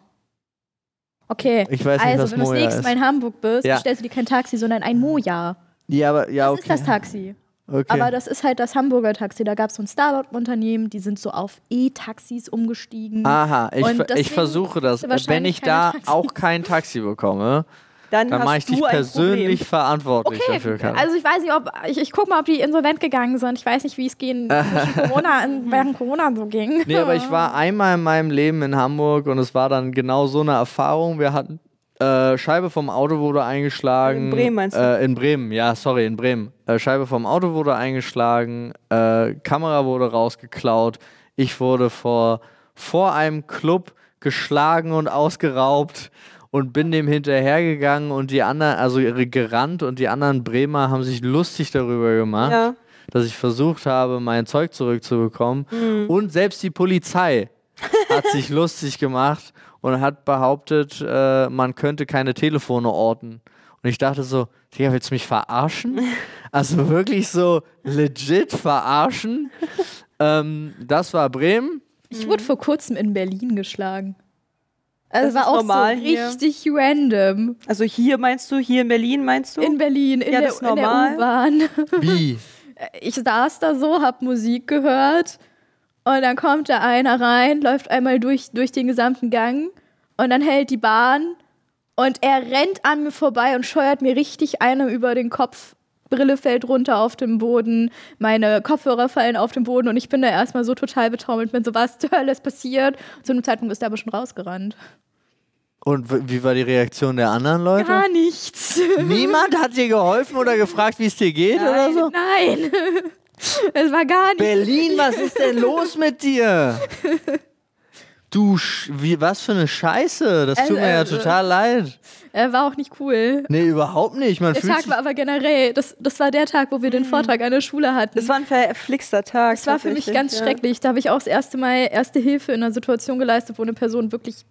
Okay, Ich weiß nicht, also was wenn du das nächste ist. Mal in Hamburg bist, Ja. stellst du dir kein Taxi, sondern ein Moja. Ja, aber ja, Das okay. ist das Taxi. Okay. Aber das ist halt das Hamburger Taxi. Da gab es so ein Startup-Unternehmen, die sind so auf E-Taxis umgestiegen. Aha, ich, ver- ich versuche das. Wenn ich da Taxis. auch kein Taxi bekomme, (laughs) Dann, dann mache ich dich persönlich Problem. verantwortlich Okay, dafür. Karl. also ich weiß nicht, ob ich, ich guck mal, ob die insolvent gegangen sind. Ich weiß nicht, wie es gehen (laughs) Corona, während Corona so ging. Nee, aber ich war (laughs) einmal in meinem Leben in Hamburg und es war dann genau so eine Erfahrung. Wir hatten äh, Scheibe vom Auto wurde eingeschlagen. In Bremen meinst du? Äh, in Bremen, ja, sorry, in Bremen. Äh, Scheibe vom Auto wurde eingeschlagen, äh, Kamera wurde rausgeklaut. Ich wurde vor, vor einem Club geschlagen und ausgeraubt und bin dem hinterhergegangen und die anderen, also ihre gerannt und die anderen Bremer haben sich lustig darüber gemacht Ja. dass ich versucht habe, mein Zeug zurückzubekommen. Mhm. Und selbst die Polizei hat sich (laughs) lustig gemacht und hat behauptet, äh, man könnte keine Telefone orten. Und ich dachte so, Digga, willst du mich verarschen? (laughs) Also wirklich so legit verarschen. (laughs) ähm, das war Bremen. Ich wurde vor kurzem in Berlin geschlagen. Also Das war ist auch normal so hier. richtig random. Also hier meinst du, hier in Berlin meinst du? In Berlin, in Ja, der, das ist in der normal. U-Bahn. Wie? Ich saß da so, hab Musik gehört und dann kommt da einer rein, läuft einmal durch, durch den gesamten Gang und dann hält die Bahn und er rennt an mir vorbei und scheuert mir richtig eine über den Kopf. Brille fällt runter auf den Boden, meine Kopfhörer fallen auf den Boden und ich bin da erstmal so total betaumelt, bin so, was zur Hölle ist passiert? Zu einem Zeitpunkt ist er aber schon rausgerannt. Und wie war die Reaktion der anderen Leute? Gar nichts. Niemand hat dir geholfen oder gefragt, wie es dir geht oder so? Nein. Es war gar nichts. Berlin, was ist denn los mit dir? (laughs) Du, wie, was für eine Scheiße. Das tut Also, mir ja also- total leid. Er war auch nicht cool. Nee, überhaupt nicht. Man Der fühlt Tag sich war aber generell, das, das war der Tag, wo wir den Vortrag an der Schule hatten. Das war ein verflixter Tag. Das war für mich ganz ja. schrecklich. Da habe ich auch das erste Mal erste Hilfe in einer Situation geleistet, wo eine Person wirklich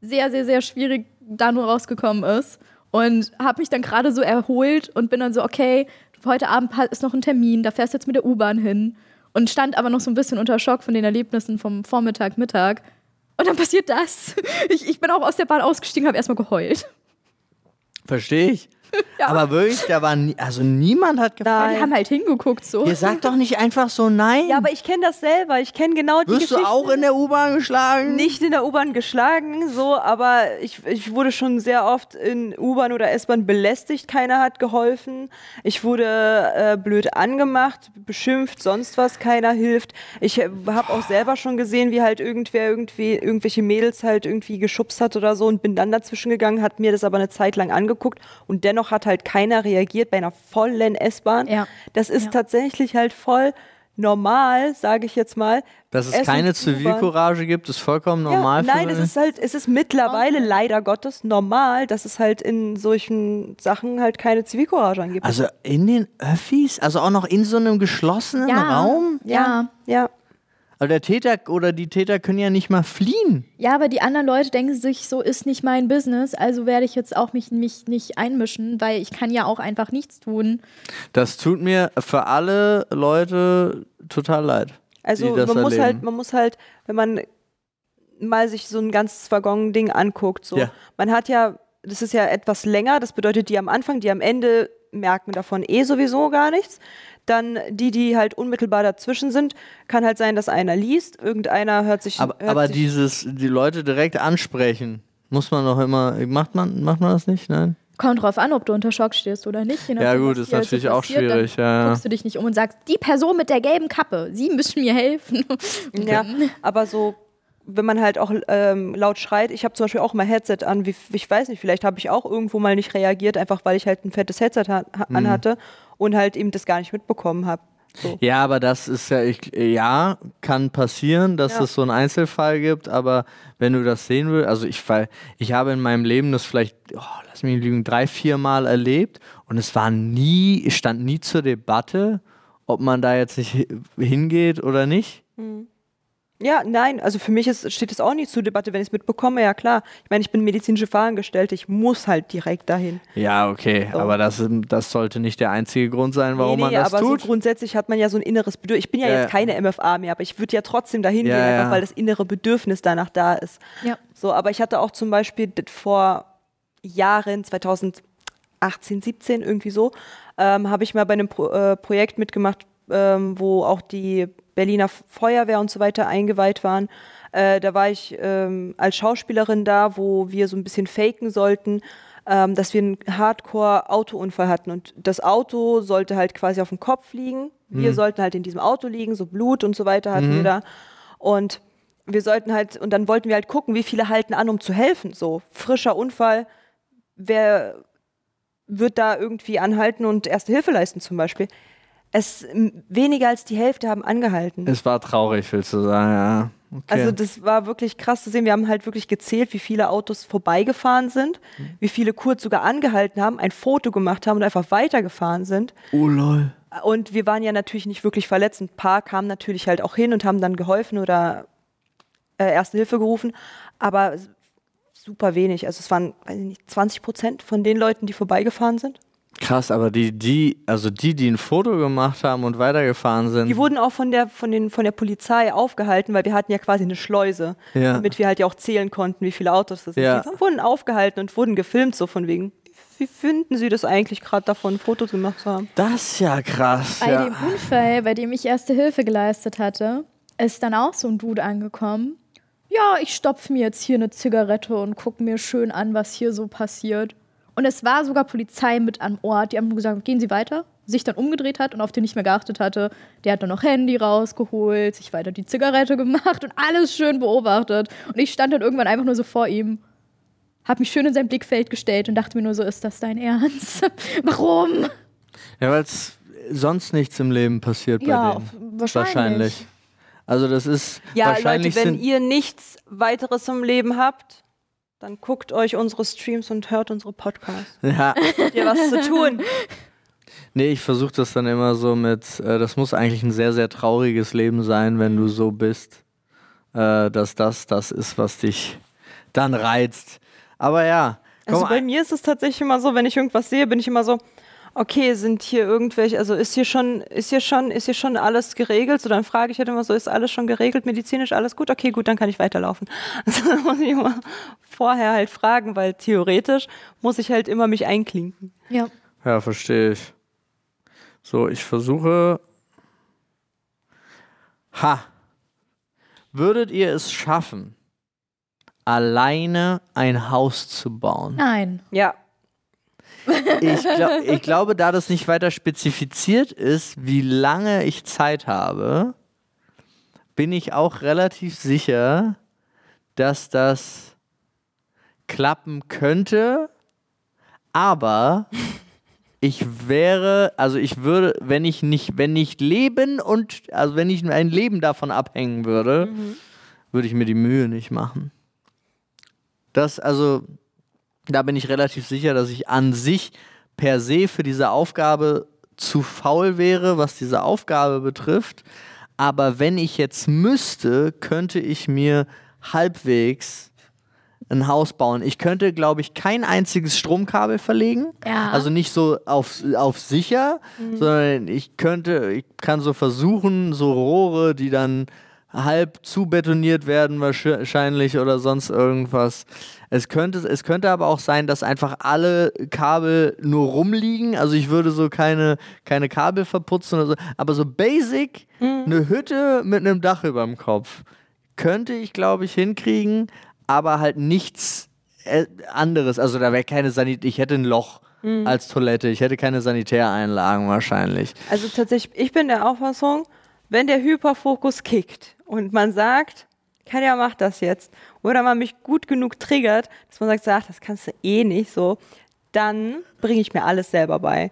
sehr, sehr, sehr schwierig da nur rausgekommen ist. Und habe mich dann gerade so erholt und bin dann so, okay, heute Abend ist noch ein Termin, da fährst du jetzt mit der U-Bahn hin. Und stand aber noch so ein bisschen unter Schock von den Erlebnissen vom Vormittag, Mittag. Und dann passiert das. (laughs) Ich, ich bin auch aus der Bahn ausgestiegen, habe erstmal geheult. Verstehe ich. (laughs) Ja. Aber wirklich, da war nie, also niemand hat gefragt. Die haben halt hingeguckt so. Ihr sagt doch nicht einfach so nein. Ja, aber ich kenne das selber. Ich kenne genau die Wirst du Geschichte. auch in der U-Bahn geschlagen? nicht in der U-Bahn geschlagen, so, aber ich, ich wurde schon sehr oft in U-Bahn oder S-Bahn belästigt, keiner hat geholfen. Ich wurde äh, blöd angemacht, beschimpft, sonst was, keiner hilft. Ich habe auch selber schon gesehen, wie halt irgendwer irgendwie irgendwelche Mädels halt irgendwie geschubst hat oder so und bin dann dazwischen gegangen, hat mir das aber eine Zeit lang angeguckt und dennoch hat halt keiner reagiert bei einer vollen S-Bahn. Ja. Das ist Ja. tatsächlich halt voll normal, sage ich jetzt mal. Dass es und keine. Zivilcourage gibt, ist vollkommen normal Ja, nein, für es ist halt, es ist mittlerweile leider Gottes normal, dass es halt in solchen Sachen halt keine Zivilcourage angibt. Also in den Öffis? Also auch noch in so einem geschlossenen Raum? Ja. ja. Aber der Täter oder die Täter können ja nicht mal fliehen. Ja, aber die anderen Leute denken sich, so ist nicht mein Business, also werde ich jetzt auch mich, mich nicht einmischen, weil ich kann ja auch einfach nichts tun. Das tut mir für alle Leute total leid. Also die das man muss erleben. halt, man muss halt, wenn man mal sich so ein ganzes Waggon-Ding anguckt, so, Ja. man hat ja, das ist ja etwas länger, das bedeutet, die am Anfang, die am Ende merken davon eh sowieso gar nichts. Dann die, die halt unmittelbar dazwischen sind, kann halt sein, dass einer liest, irgendeiner hört sich. Aber, hört aber sich, dieses, die Leute direkt ansprechen, muss man doch immer, macht man, macht man das nicht? Nein? Kommt drauf an, ob du unter Schock stehst oder nicht. Ja gut, ist natürlich auch passiert, dann schwierig. Ja, ja. Guckst du dich nicht um und sagst, die Person mit der gelben Kappe, sie müssen mir helfen. Ja, (laughs) aber so, wenn man halt auch ähm, laut schreit, ich habe zum Beispiel auch mal Headset an, wie, ich weiß nicht, vielleicht habe ich auch irgendwo mal nicht reagiert, einfach weil ich halt ein fettes Headset ha Mhm. anhatte und halt eben das gar nicht mitbekommen habe. So. Ja, aber das ist ja, ich, ja, kann passieren, dass Ja. es so einen Einzelfall gibt, aber wenn du das sehen willst, also ich, weil ich habe in meinem Leben das vielleicht, oh, lass mich lügen, drei, vier Mal erlebt und es war nie, es stand nie zur Debatte, ob man da jetzt nicht hi- hingeht oder nicht. Ja, nein, also für mich ist, steht es auch nicht zur Debatte, wenn ich es mitbekomme, ja klar. Ich meine, ich bin medizinische Fachangestellte, ich muss halt direkt dahin. Ja, okay, So. aber das, das sollte nicht der einzige Grund sein, warum nee, man nee, das aber tut. so grundsätzlich hat man ja so ein inneres Bedürfnis. Ich bin ja Ja, jetzt keine MFA mehr, aber ich würde ja trotzdem dahin Ja, gehen, ja. einfach weil das innere Bedürfnis danach da ist. Ja. So, aber ich hatte auch zum Beispiel vor Jahren, 2018, 17, irgendwie so, ähm, habe ich mal bei einem Pro äh, Projekt mitgemacht, ähm, wo auch die Berliner Feuerwehr und so weiter eingeweiht waren. Äh, da war ich ähm, als Schauspielerin da, wo wir so ein bisschen faken sollten, ähm, dass wir einen Hardcore-Autounfall hatten. Und das Auto sollte halt quasi auf dem Kopf liegen. Wir sollten halt in diesem Auto liegen, so Blut und so weiter hatten wir da. Und wir sollten halt, und dann wollten wir halt gucken, wie viele halten an, um zu helfen. So, frischer Unfall, wer wird da irgendwie anhalten und erste Hilfe leisten zum Beispiel. Es weniger als die Hälfte haben angehalten. es war traurig, willst du sagen, ja. Okay. Also das war wirklich krass zu sehen. Wir haben halt wirklich gezählt, wie viele Autos vorbeigefahren sind, wie viele kurz sogar angehalten haben, ein Foto gemacht haben und einfach weitergefahren sind. oh lol. Und wir waren ja natürlich nicht wirklich verletzt. Ein paar kamen natürlich halt auch hin und haben dann geholfen oder äh, Erste Hilfe gerufen. Aber super wenig. Also es waren nicht, 20 Prozent von den Leuten, die vorbeigefahren sind. Krass, aber die, die, also die, die ein Foto gemacht haben und weitergefahren sind. Die wurden auch von der, von, den, von der Polizei aufgehalten, weil wir hatten ja quasi eine Schleuse, Ja. damit wir halt ja auch zählen konnten, wie viele Autos das sind. Ja. Die wurden aufgehalten und wurden gefilmt, so von wegen. Wie finden Sie das eigentlich gerade davon, ein Foto gemacht zu haben? das ist ja krass. Bei ja. dem Unfall, bei dem ich erste Hilfe geleistet hatte, ist dann auch so ein Dude angekommen. Ja, ich stopfe mir jetzt hier eine Zigarette und gucke mir schön an, was hier so passiert. Und es war sogar Polizei mit am Ort. Die haben nur gesagt, gehen Sie weiter. Sich dann umgedreht hat und auf den nicht mehr geachtet hatte. Der hat dann noch Handy rausgeholt, sich weiter die Zigarette gemacht und alles schön beobachtet. Und ich stand dann irgendwann einfach nur so vor ihm, hab mich schön in sein Blickfeld gestellt und dachte mir nur so, ist das dein Ernst? (laughs) Warum? Ja, weil es sonst nichts im Leben passiert bei Ja, denen. wahrscheinlich. Also das ist Ja, wahrscheinlich Leute, wenn ihr nichts weiteres im Leben habt, dann guckt euch unsere Streams und hört unsere Podcasts. (laughs) ja, Habt ihr was zu tun? nee, ich versuche das dann immer so mit, äh, das muss eigentlich ein sehr, sehr trauriges Leben sein, wenn du so bist, äh, dass das das ist, was dich dann reizt. Aber ja, komm, Also bei mir ist es tatsächlich immer so, wenn ich irgendwas sehe, bin ich immer so, okay, sind hier irgendwelche, also ist hier schon, ist hier schon, ist hier schon alles geregelt? So dann frage ich halt immer so, ist alles schon geregelt, medizinisch alles gut? Okay, gut, dann kann ich weiterlaufen. (laughs) Also muss ich immer vorher halt fragen, weil theoretisch muss ich halt immer mich einklinken. Ja. Ja, verstehe ich. So, ich versuche. Ha. Würdet ihr es schaffen, alleine ein Haus zu bauen? Nein. Ja, Ich, glaub, ich glaube, da das nicht weiter spezifiziert ist, wie lange ich Zeit habe, bin ich auch relativ sicher, dass das klappen könnte. Aber ich wäre, also ich würde, wenn ich nicht, wenn nicht leben und, also wenn ich ein Leben davon abhängen würde, würde ich mir die Mühe nicht machen. Das, also, da bin ich relativ sicher, dass ich an sich per se für diese Aufgabe zu faul wäre, was diese Aufgabe betrifft. Aber wenn ich jetzt müsste, könnte ich mir halbwegs ein Haus bauen. Ich könnte, glaube ich, kein einziges Stromkabel verlegen. Ja. Also nicht so auf, auf sicher, sondern ich könnte, ich kann so versuchen, so Rohre, die dann halb zu betoniert werden wahrscheinlich oder sonst irgendwas. Es könnte, es könnte aber auch sein, dass einfach alle Kabel nur rumliegen. Also ich würde so keine, keine Kabel verputzen oder so. Aber so basic, eine Hütte mit einem Dach über dem Kopf, könnte ich, glaube ich, hinkriegen, aber halt nichts äh, anderes. Also da wäre keine Sanität. Ich hätte ein Loch als Toilette. Ich hätte keine Sanitäreinlagen wahrscheinlich. also tatsächlich, ich bin der Auffassung, wenn der Hyperfokus kickt und man sagt, Katja macht das jetzt, oder man mich gut genug triggert, dass man sagt, ach, das kannst du eh nicht so, dann bringe ich mir alles selber bei.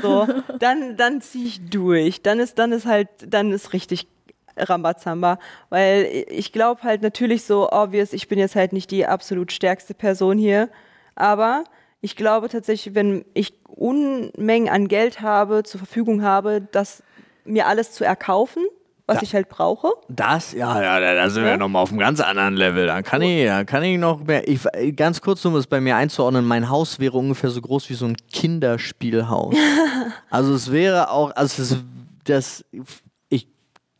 So, (laughs) dann, dann ziehe ich durch. Dann ist, dann ist halt, dann ist richtig Rambazamba. Weil ich glaube halt natürlich so, obvious, ich bin jetzt halt nicht die absolut stärkste Person hier. Aber ich glaube tatsächlich, wenn ich Unmengen an Geld habe, zur Verfügung habe, das mir alles zu erkaufen, was Da- ich halt brauche. Das, ja, ja, da sind wir Ja? nochmal auf einem ganz anderen Level. Dann kann ich, dann kann ich noch mehr. Ich, ganz kurz, um es bei mir einzuordnen, mein Haus wäre ungefähr so groß wie so ein Kinderspielhaus. (laughs) also es wäre auch, also es ist das,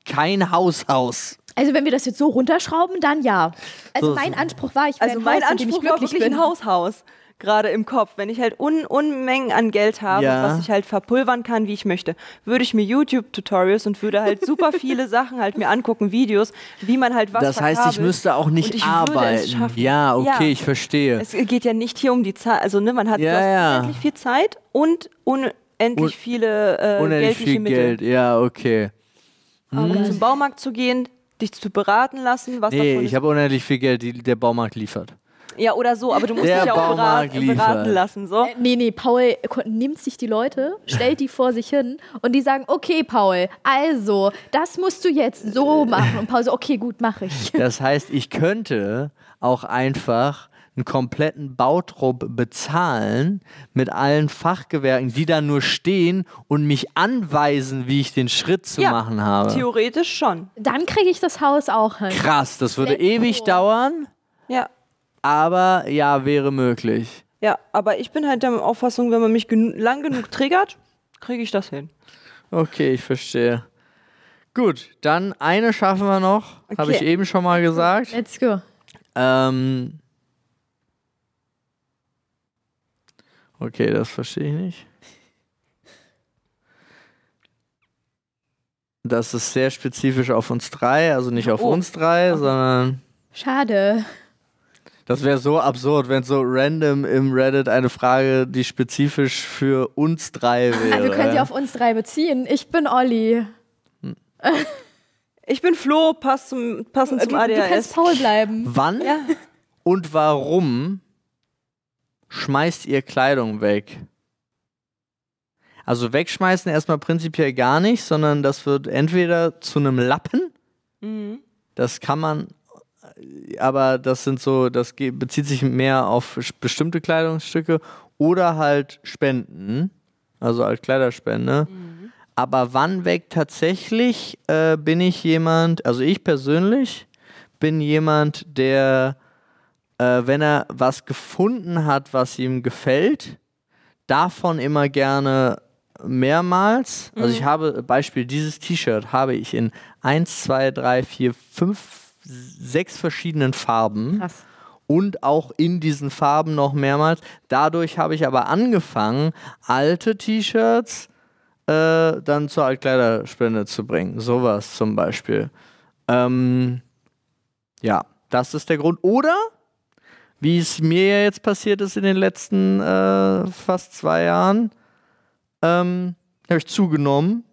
kein Haushaus. Also wenn wir das jetzt so runterschrauben, dann ja. Also So, mein so. Anspruch war, ich Also ein mein Haus, dem ich Anspruch war glücklich wirklich bin. ein Haushaus. Gerade im Kopf. Wenn ich halt Un Unmengen an Geld habe, Ja. was ich halt verpulvern kann, wie ich möchte, würde ich mir YouTube-Tutorials und würde halt super (laughs) viele Sachen halt mir angucken, Videos, wie man halt was das heißt, ich müsste auch nicht ich würde es arbeiten. Ja, okay, Ja. ich verstehe. Es geht ja nicht hier um die Zeit, also ne, man hat Ja, unendlich viel Zeit und unendlich viele äh, Unendlich geldliche viel Mittel. Geld, ja, okay. Um zum Baumarkt zu gehen, dich zu beraten lassen, was Nee, davon ich habe unendlich viel Geld, die der Baumarkt liefert. Ja, oder so, aber du musst Der dich ja auch Baumarkt beraten, beraten liefert. lassen. So. Äh, Nee, nee, Paul nimmt sich die Leute, stellt die vor sich hin und die sagen, okay, Paul, also, das musst du jetzt so machen. Und Paul so, okay, gut, mache ich. Das heißt, ich könnte auch einfach einen kompletten Bautrupp bezahlen mit allen Fachgewerken, die da nur stehen und mich anweisen, wie ich den Schritt zu Ja, machen habe. Theoretisch schon. Dann kriege ich das Haus auch hin. Krass, das würde Let's ewig go. dauern, Ja. aber ja, wäre möglich. Ja, aber ich bin halt der Auffassung, wenn man mich gen lang genug triggert, kriege ich das hin. Okay, ich verstehe. Gut, dann eine schaffen wir noch, habe Okay. ich eben schon mal gesagt. Let's go. Ähm okay, das verstehe ich nicht. Das ist sehr spezifisch auf uns drei, also nicht auf Oh. uns drei, sondern Schade. das wäre so absurd, wenn so random im Reddit eine Frage, die spezifisch für uns drei wäre. Ah, wir können sie auf uns drei beziehen. Ich bin Olli. Ich bin Flo, passt zum, passend Du, zum du kannst ADHS. Paul bleiben. Wann Ja. und warum schmeißt ihr Kleidung weg? Also wegschmeißen erstmal prinzipiell gar nicht, sondern das wird entweder zu einem Lappen, Mhm. das kann man, aber das sind so, das bezieht sich mehr auf bestimmte Kleidungsstücke oder halt Spenden, also als Kleiderspende. Aber wann weg tatsächlich äh, bin ich jemand, also ich persönlich bin jemand, der, äh, wenn er was gefunden hat, was ihm gefällt, davon immer gerne mehrmals. Also ich habe, Beispiel, dieses T-Shirt habe ich in 1, 2, 3, 4, 5, 6 verschiedenen Farben Krass. und auch in diesen Farben noch mehrmals. Dadurch habe ich aber angefangen, alte T-Shirts äh, dann zur Altkleiderspende zu bringen. Sowas zum Beispiel. Ähm, ja, das ist der Grund. Oder, wie es mir ja jetzt passiert ist in den letzten äh, fast zwei Jahren, ähm, habe ich zugenommen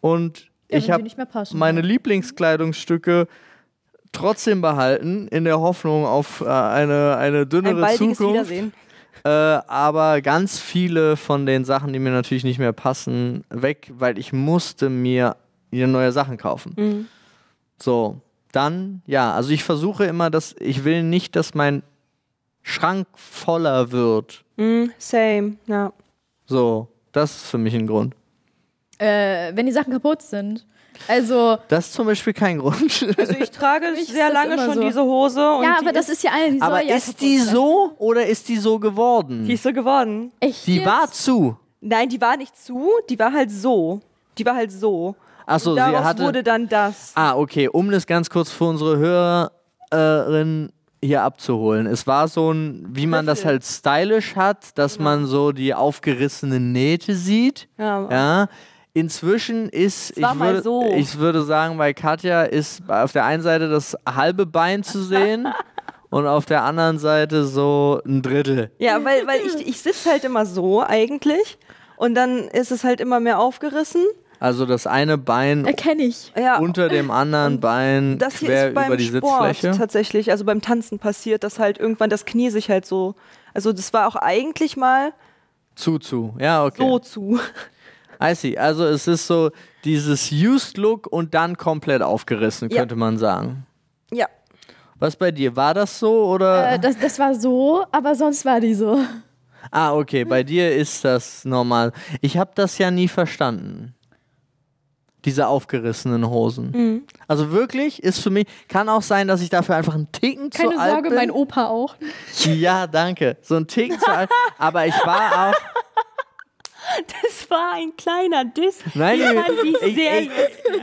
und Ja, ich habe meine Lieblingskleidungsstücke trotzdem behalten, in der Hoffnung auf äh, eine, eine Ein dünnere baldiges Zukunft. Äh, aber ganz viele von den Sachen, die mir natürlich nicht mehr passen, weg, weil ich musste mir wieder neue Sachen kaufen. Mhm. So, dann, ja, also ich versuche immer, dass ich will nicht, dass mein Schrank voller wird. Mhm, same, ja. So, das ist für mich ein Grund. äh, wenn die Sachen kaputt sind. Also, Das ist zum Beispiel kein Grund. Also ich trage mich ist sehr lange schon so. diese Hose. Und ja, die aber das ist ja eine, die Aber ja ist die sein. so oder ist die so geworden? Die ist so geworden. Echt Die jetzt? war zu. Nein, die war nicht zu, die war halt so. Die war halt so. Achso, sie hatte. wurde dann das. Ah, okay, um das ganz kurz für unsere Hörerin hier abzuholen. Es war so ein, wie man das halt stylisch hat, dass man so die aufgerissenen Nähte sieht. Ja. Ja. Inzwischen ist, ich würde, so. ich würde sagen, bei Katja ist auf der einen Seite das halbe Bein zu sehen (laughs) und auf der anderen Seite so ein Drittel. Ja, weil, weil ich, ich sitze halt immer so eigentlich. Und dann ist es halt immer mehr aufgerissen. Also das eine Bein Erkenne ich. Ja, unter dem anderen Bein das hier quer ist beim über die Sport Sitzfläche. tatsächlich, also beim Tanzen passiert, dass halt irgendwann das Knie sich halt so. Also das war auch eigentlich mal Zu, zu. Ja, okay. so zu. I see. Also es ist so dieses Used Look und dann komplett aufgerissen, Ja. könnte man sagen. Ja. Was bei dir? War das so oder? Äh, das, das war so, aber sonst war die so. ah, okay. Bei dir ist das normal. Ich habe das ja nie verstanden. Diese aufgerissenen Hosen. Mhm. Also wirklich ist für mich, kann auch sein, dass ich dafür einfach einen Ticken Keine zu alt Sorge, bin. mein Opa auch. Ja, danke. So ein Ticken zu alt. Aber ich war auch. (laughs) Das war ein kleiner Diss. Nein, Ich ich,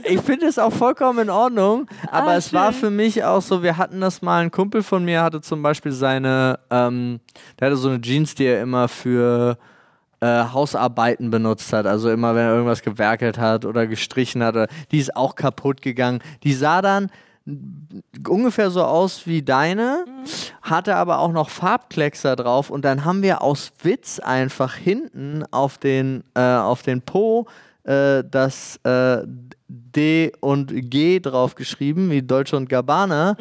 ich, finde es auch vollkommen in Ordnung, aber Ah, es war schön. für mich auch so, wir hatten das mal, ein Kumpel von mir hatte zum Beispiel seine, ähm, der hatte so eine Jeans, die er immer für äh, Hausarbeiten benutzt hat, also immer wenn er irgendwas gewerkelt hat oder gestrichen hat, oder, die ist auch kaputt gegangen. Die sah dann ungefähr so aus wie deine, hatte aber auch noch Farbkleckser drauf und dann haben wir aus Witz einfach hinten auf den, äh, auf den Po äh, das äh, D und G drauf geschrieben, wie Deutsche und Gabbana.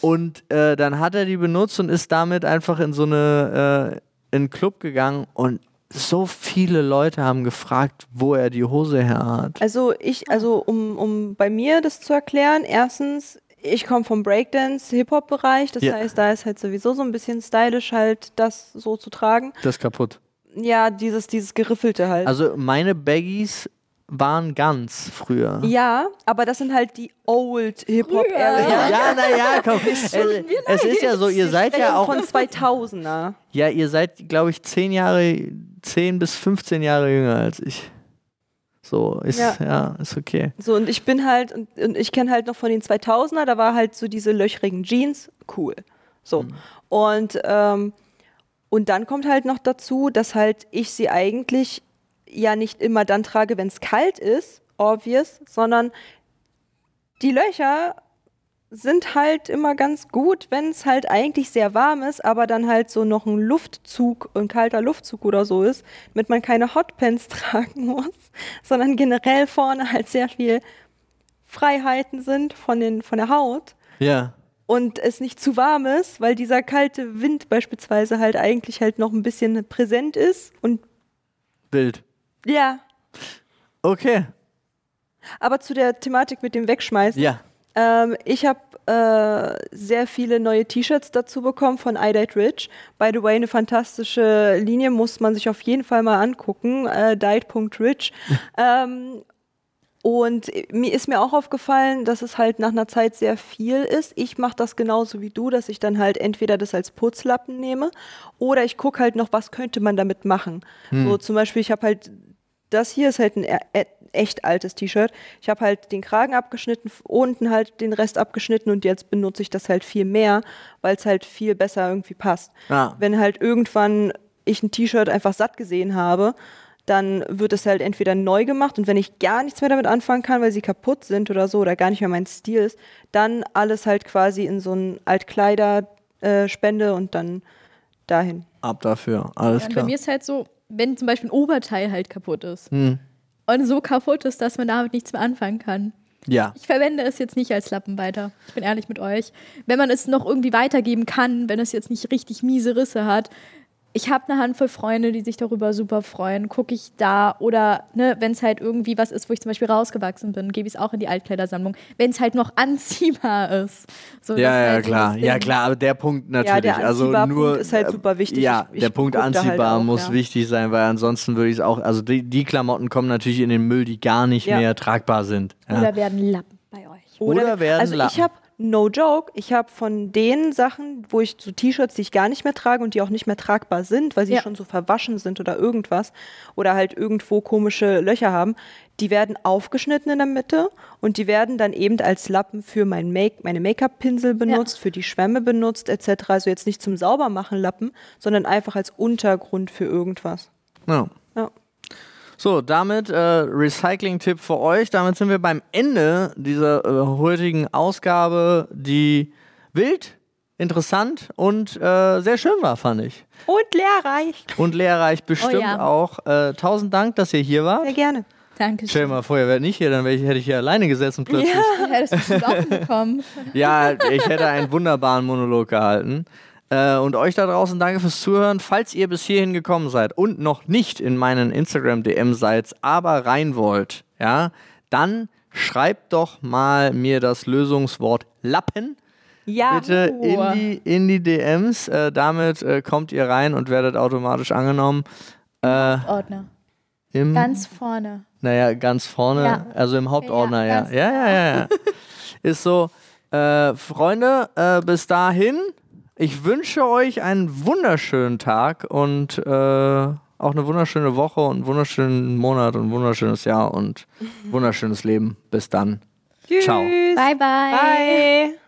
Und äh, dann hat er die benutzt und ist damit einfach in so eine äh, in einen Club gegangen und so viele Leute haben gefragt, wo er die Hose her hat. Also ich, also um, um bei mir das zu erklären, erstens, ich komme vom Breakdance, Hip-Hop-Bereich, das Ja. heißt, da ist halt sowieso so ein bisschen stylisch halt, das so zu tragen. Das ist kaputt. Ja, dieses, dieses Geriffelte halt. Also meine Baggies waren ganz früher. ja, aber das sind halt die Old Hip-Hop Früher. Area. Ja, ja, naja, komm. Es, es ist ja so, ihr seid ja auch, von 2000er. ja, ihr seid, glaube ich, zehn Jahre, zehn bis 15 Jahre jünger als ich. So, ist, ja, Ja. ist okay. So, und ich bin halt, und, und ich kenne halt noch von den 2000er, da war halt so diese löchrigen Jeans, cool. So. Und, ähm, und dann kommt halt noch dazu, dass halt ich sie eigentlich ja nicht immer dann trage, wenn es kalt ist, obvious, sondern die Löcher sind halt immer ganz gut, wenn es halt eigentlich sehr warm ist, aber dann halt so noch ein Luftzug, ein kalter Luftzug oder so ist, damit man keine Hotpants (laughs) tragen muss, sondern generell vorne halt sehr viel Freiheiten sind von, den, von der Haut Ja. und es nicht zu warm ist, weil dieser kalte Wind beispielsweise halt eigentlich halt noch ein bisschen präsent ist und Bild. ja, Okay. aber zu der Thematik mit dem Wegschmeißen. Ja. Ähm, ich habe äh, sehr viele neue T-Shirts dazu bekommen von I Died Rich. By the way, eine fantastische Linie muss man sich auf jeden Fall mal angucken. Äh, Died.rich. (laughs) ähm, und mir ist mir auch aufgefallen, dass es halt nach einer Zeit sehr viel ist. Ich mache das genauso wie du, dass ich dann halt entweder das als Putzlappen nehme oder ich gucke halt noch, was könnte man damit machen. So zum Beispiel, ich habe halt das hier ist halt ein echt altes T-Shirt. Ich habe halt den Kragen abgeschnitten, unten halt den Rest abgeschnitten und jetzt benutze ich das halt viel mehr, weil es halt viel besser irgendwie passt. Ja. Wenn halt irgendwann ich ein T-Shirt einfach satt gesehen habe, dann wird es halt entweder neu gemacht und wenn ich gar nichts mehr damit anfangen kann, weil sie kaputt sind oder so oder gar nicht mehr mein Stil ist, dann alles halt quasi in so ein Altkleider äh, spende und dann dahin. Ab dafür. Alles Ja, und bei klar. mir ist halt so, wenn zum Beispiel ein Oberteil halt kaputt ist Hm. Und so kaputt ist, dass man damit nichts mehr anfangen kann. Ja. Ich verwende es jetzt nicht als Lappen weiter. Ich bin ehrlich mit euch. Wenn man es noch irgendwie weitergeben kann, wenn es jetzt nicht richtig miese Risse hat. Ich habe eine Handvoll Freunde, die sich darüber super freuen. Gucke ich da oder ne, wenn es halt irgendwie was ist, wo ich zum Beispiel rausgewachsen bin, gebe ich es auch in die Altkleidersammlung. Wenn es halt noch (laughs) anziehbar ist. So, Ja, ja, halt klar. Ja, klar, aber der Punkt natürlich. der also nur, ist halt super wichtig. Ja, Ich- der ich Punkt guck da halt anziehbar auch, muss ja. wichtig sein, weil ansonsten würde ich es auch, also die, die Klamotten kommen natürlich in den Müll, die gar nicht Ja. mehr tragbar sind. Ja. Oder werden Lappen bei euch. Oder werden also ich Lappen. habe no joke, ich habe von den Sachen, wo ich so T-Shirts, die ich gar nicht mehr trage und die auch nicht mehr tragbar sind, weil sie Ja. schon so verwaschen sind oder irgendwas oder halt irgendwo komische Löcher haben, die werden aufgeschnitten in der Mitte und die werden dann eben als Lappen für mein Make, meine Make-up-Pinsel benutzt, für die Schwämme benutzt etc. Also jetzt nicht zum Saubermachen Lappen, sondern einfach als Untergrund für irgendwas. Ja. Ja. So, damit äh, Recycling-Tipp für euch. Damit sind wir beim Ende dieser äh, heutigen Ausgabe, die wild, interessant und äh, sehr schön war, fand ich. Und lehrreich. Und lehrreich bestimmt ja. auch. Äh, tausend Dank, dass ihr hier wart. Sehr gerne. Danke Stell dir mal vor, ihr wärt nicht hier, dann ich, hätte ich hier alleine gesessen plötzlich. (laughs) Du hättest auch bekommen. Ja, ich hätte einen wunderbaren Monolog gehalten. Äh, und euch da draußen danke fürs Zuhören. Falls ihr bis hierhin gekommen seid und noch nicht in meinen Instagram-DM seid, aber rein wollt, ja, dann schreibt doch mal mir das Lösungswort Lappen Ja. bitte in die, in die DMs. Äh, damit äh, kommt ihr rein und werdet automatisch angenommen. Äh, Ordner. Im, Ganz vorne. naja, ganz vorne, Ja. also im Hauptordner, Ja, Ja, ja, ja, ja. Ist so, äh, Freunde, äh, bis dahin, ich wünsche euch einen wunderschönen Tag und äh, auch eine wunderschöne Woche und einen wunderschönen Monat und ein wunderschönes Jahr und wunderschönes Leben. Bis dann. Tschüss. Ciao. Bye, bye. Bye.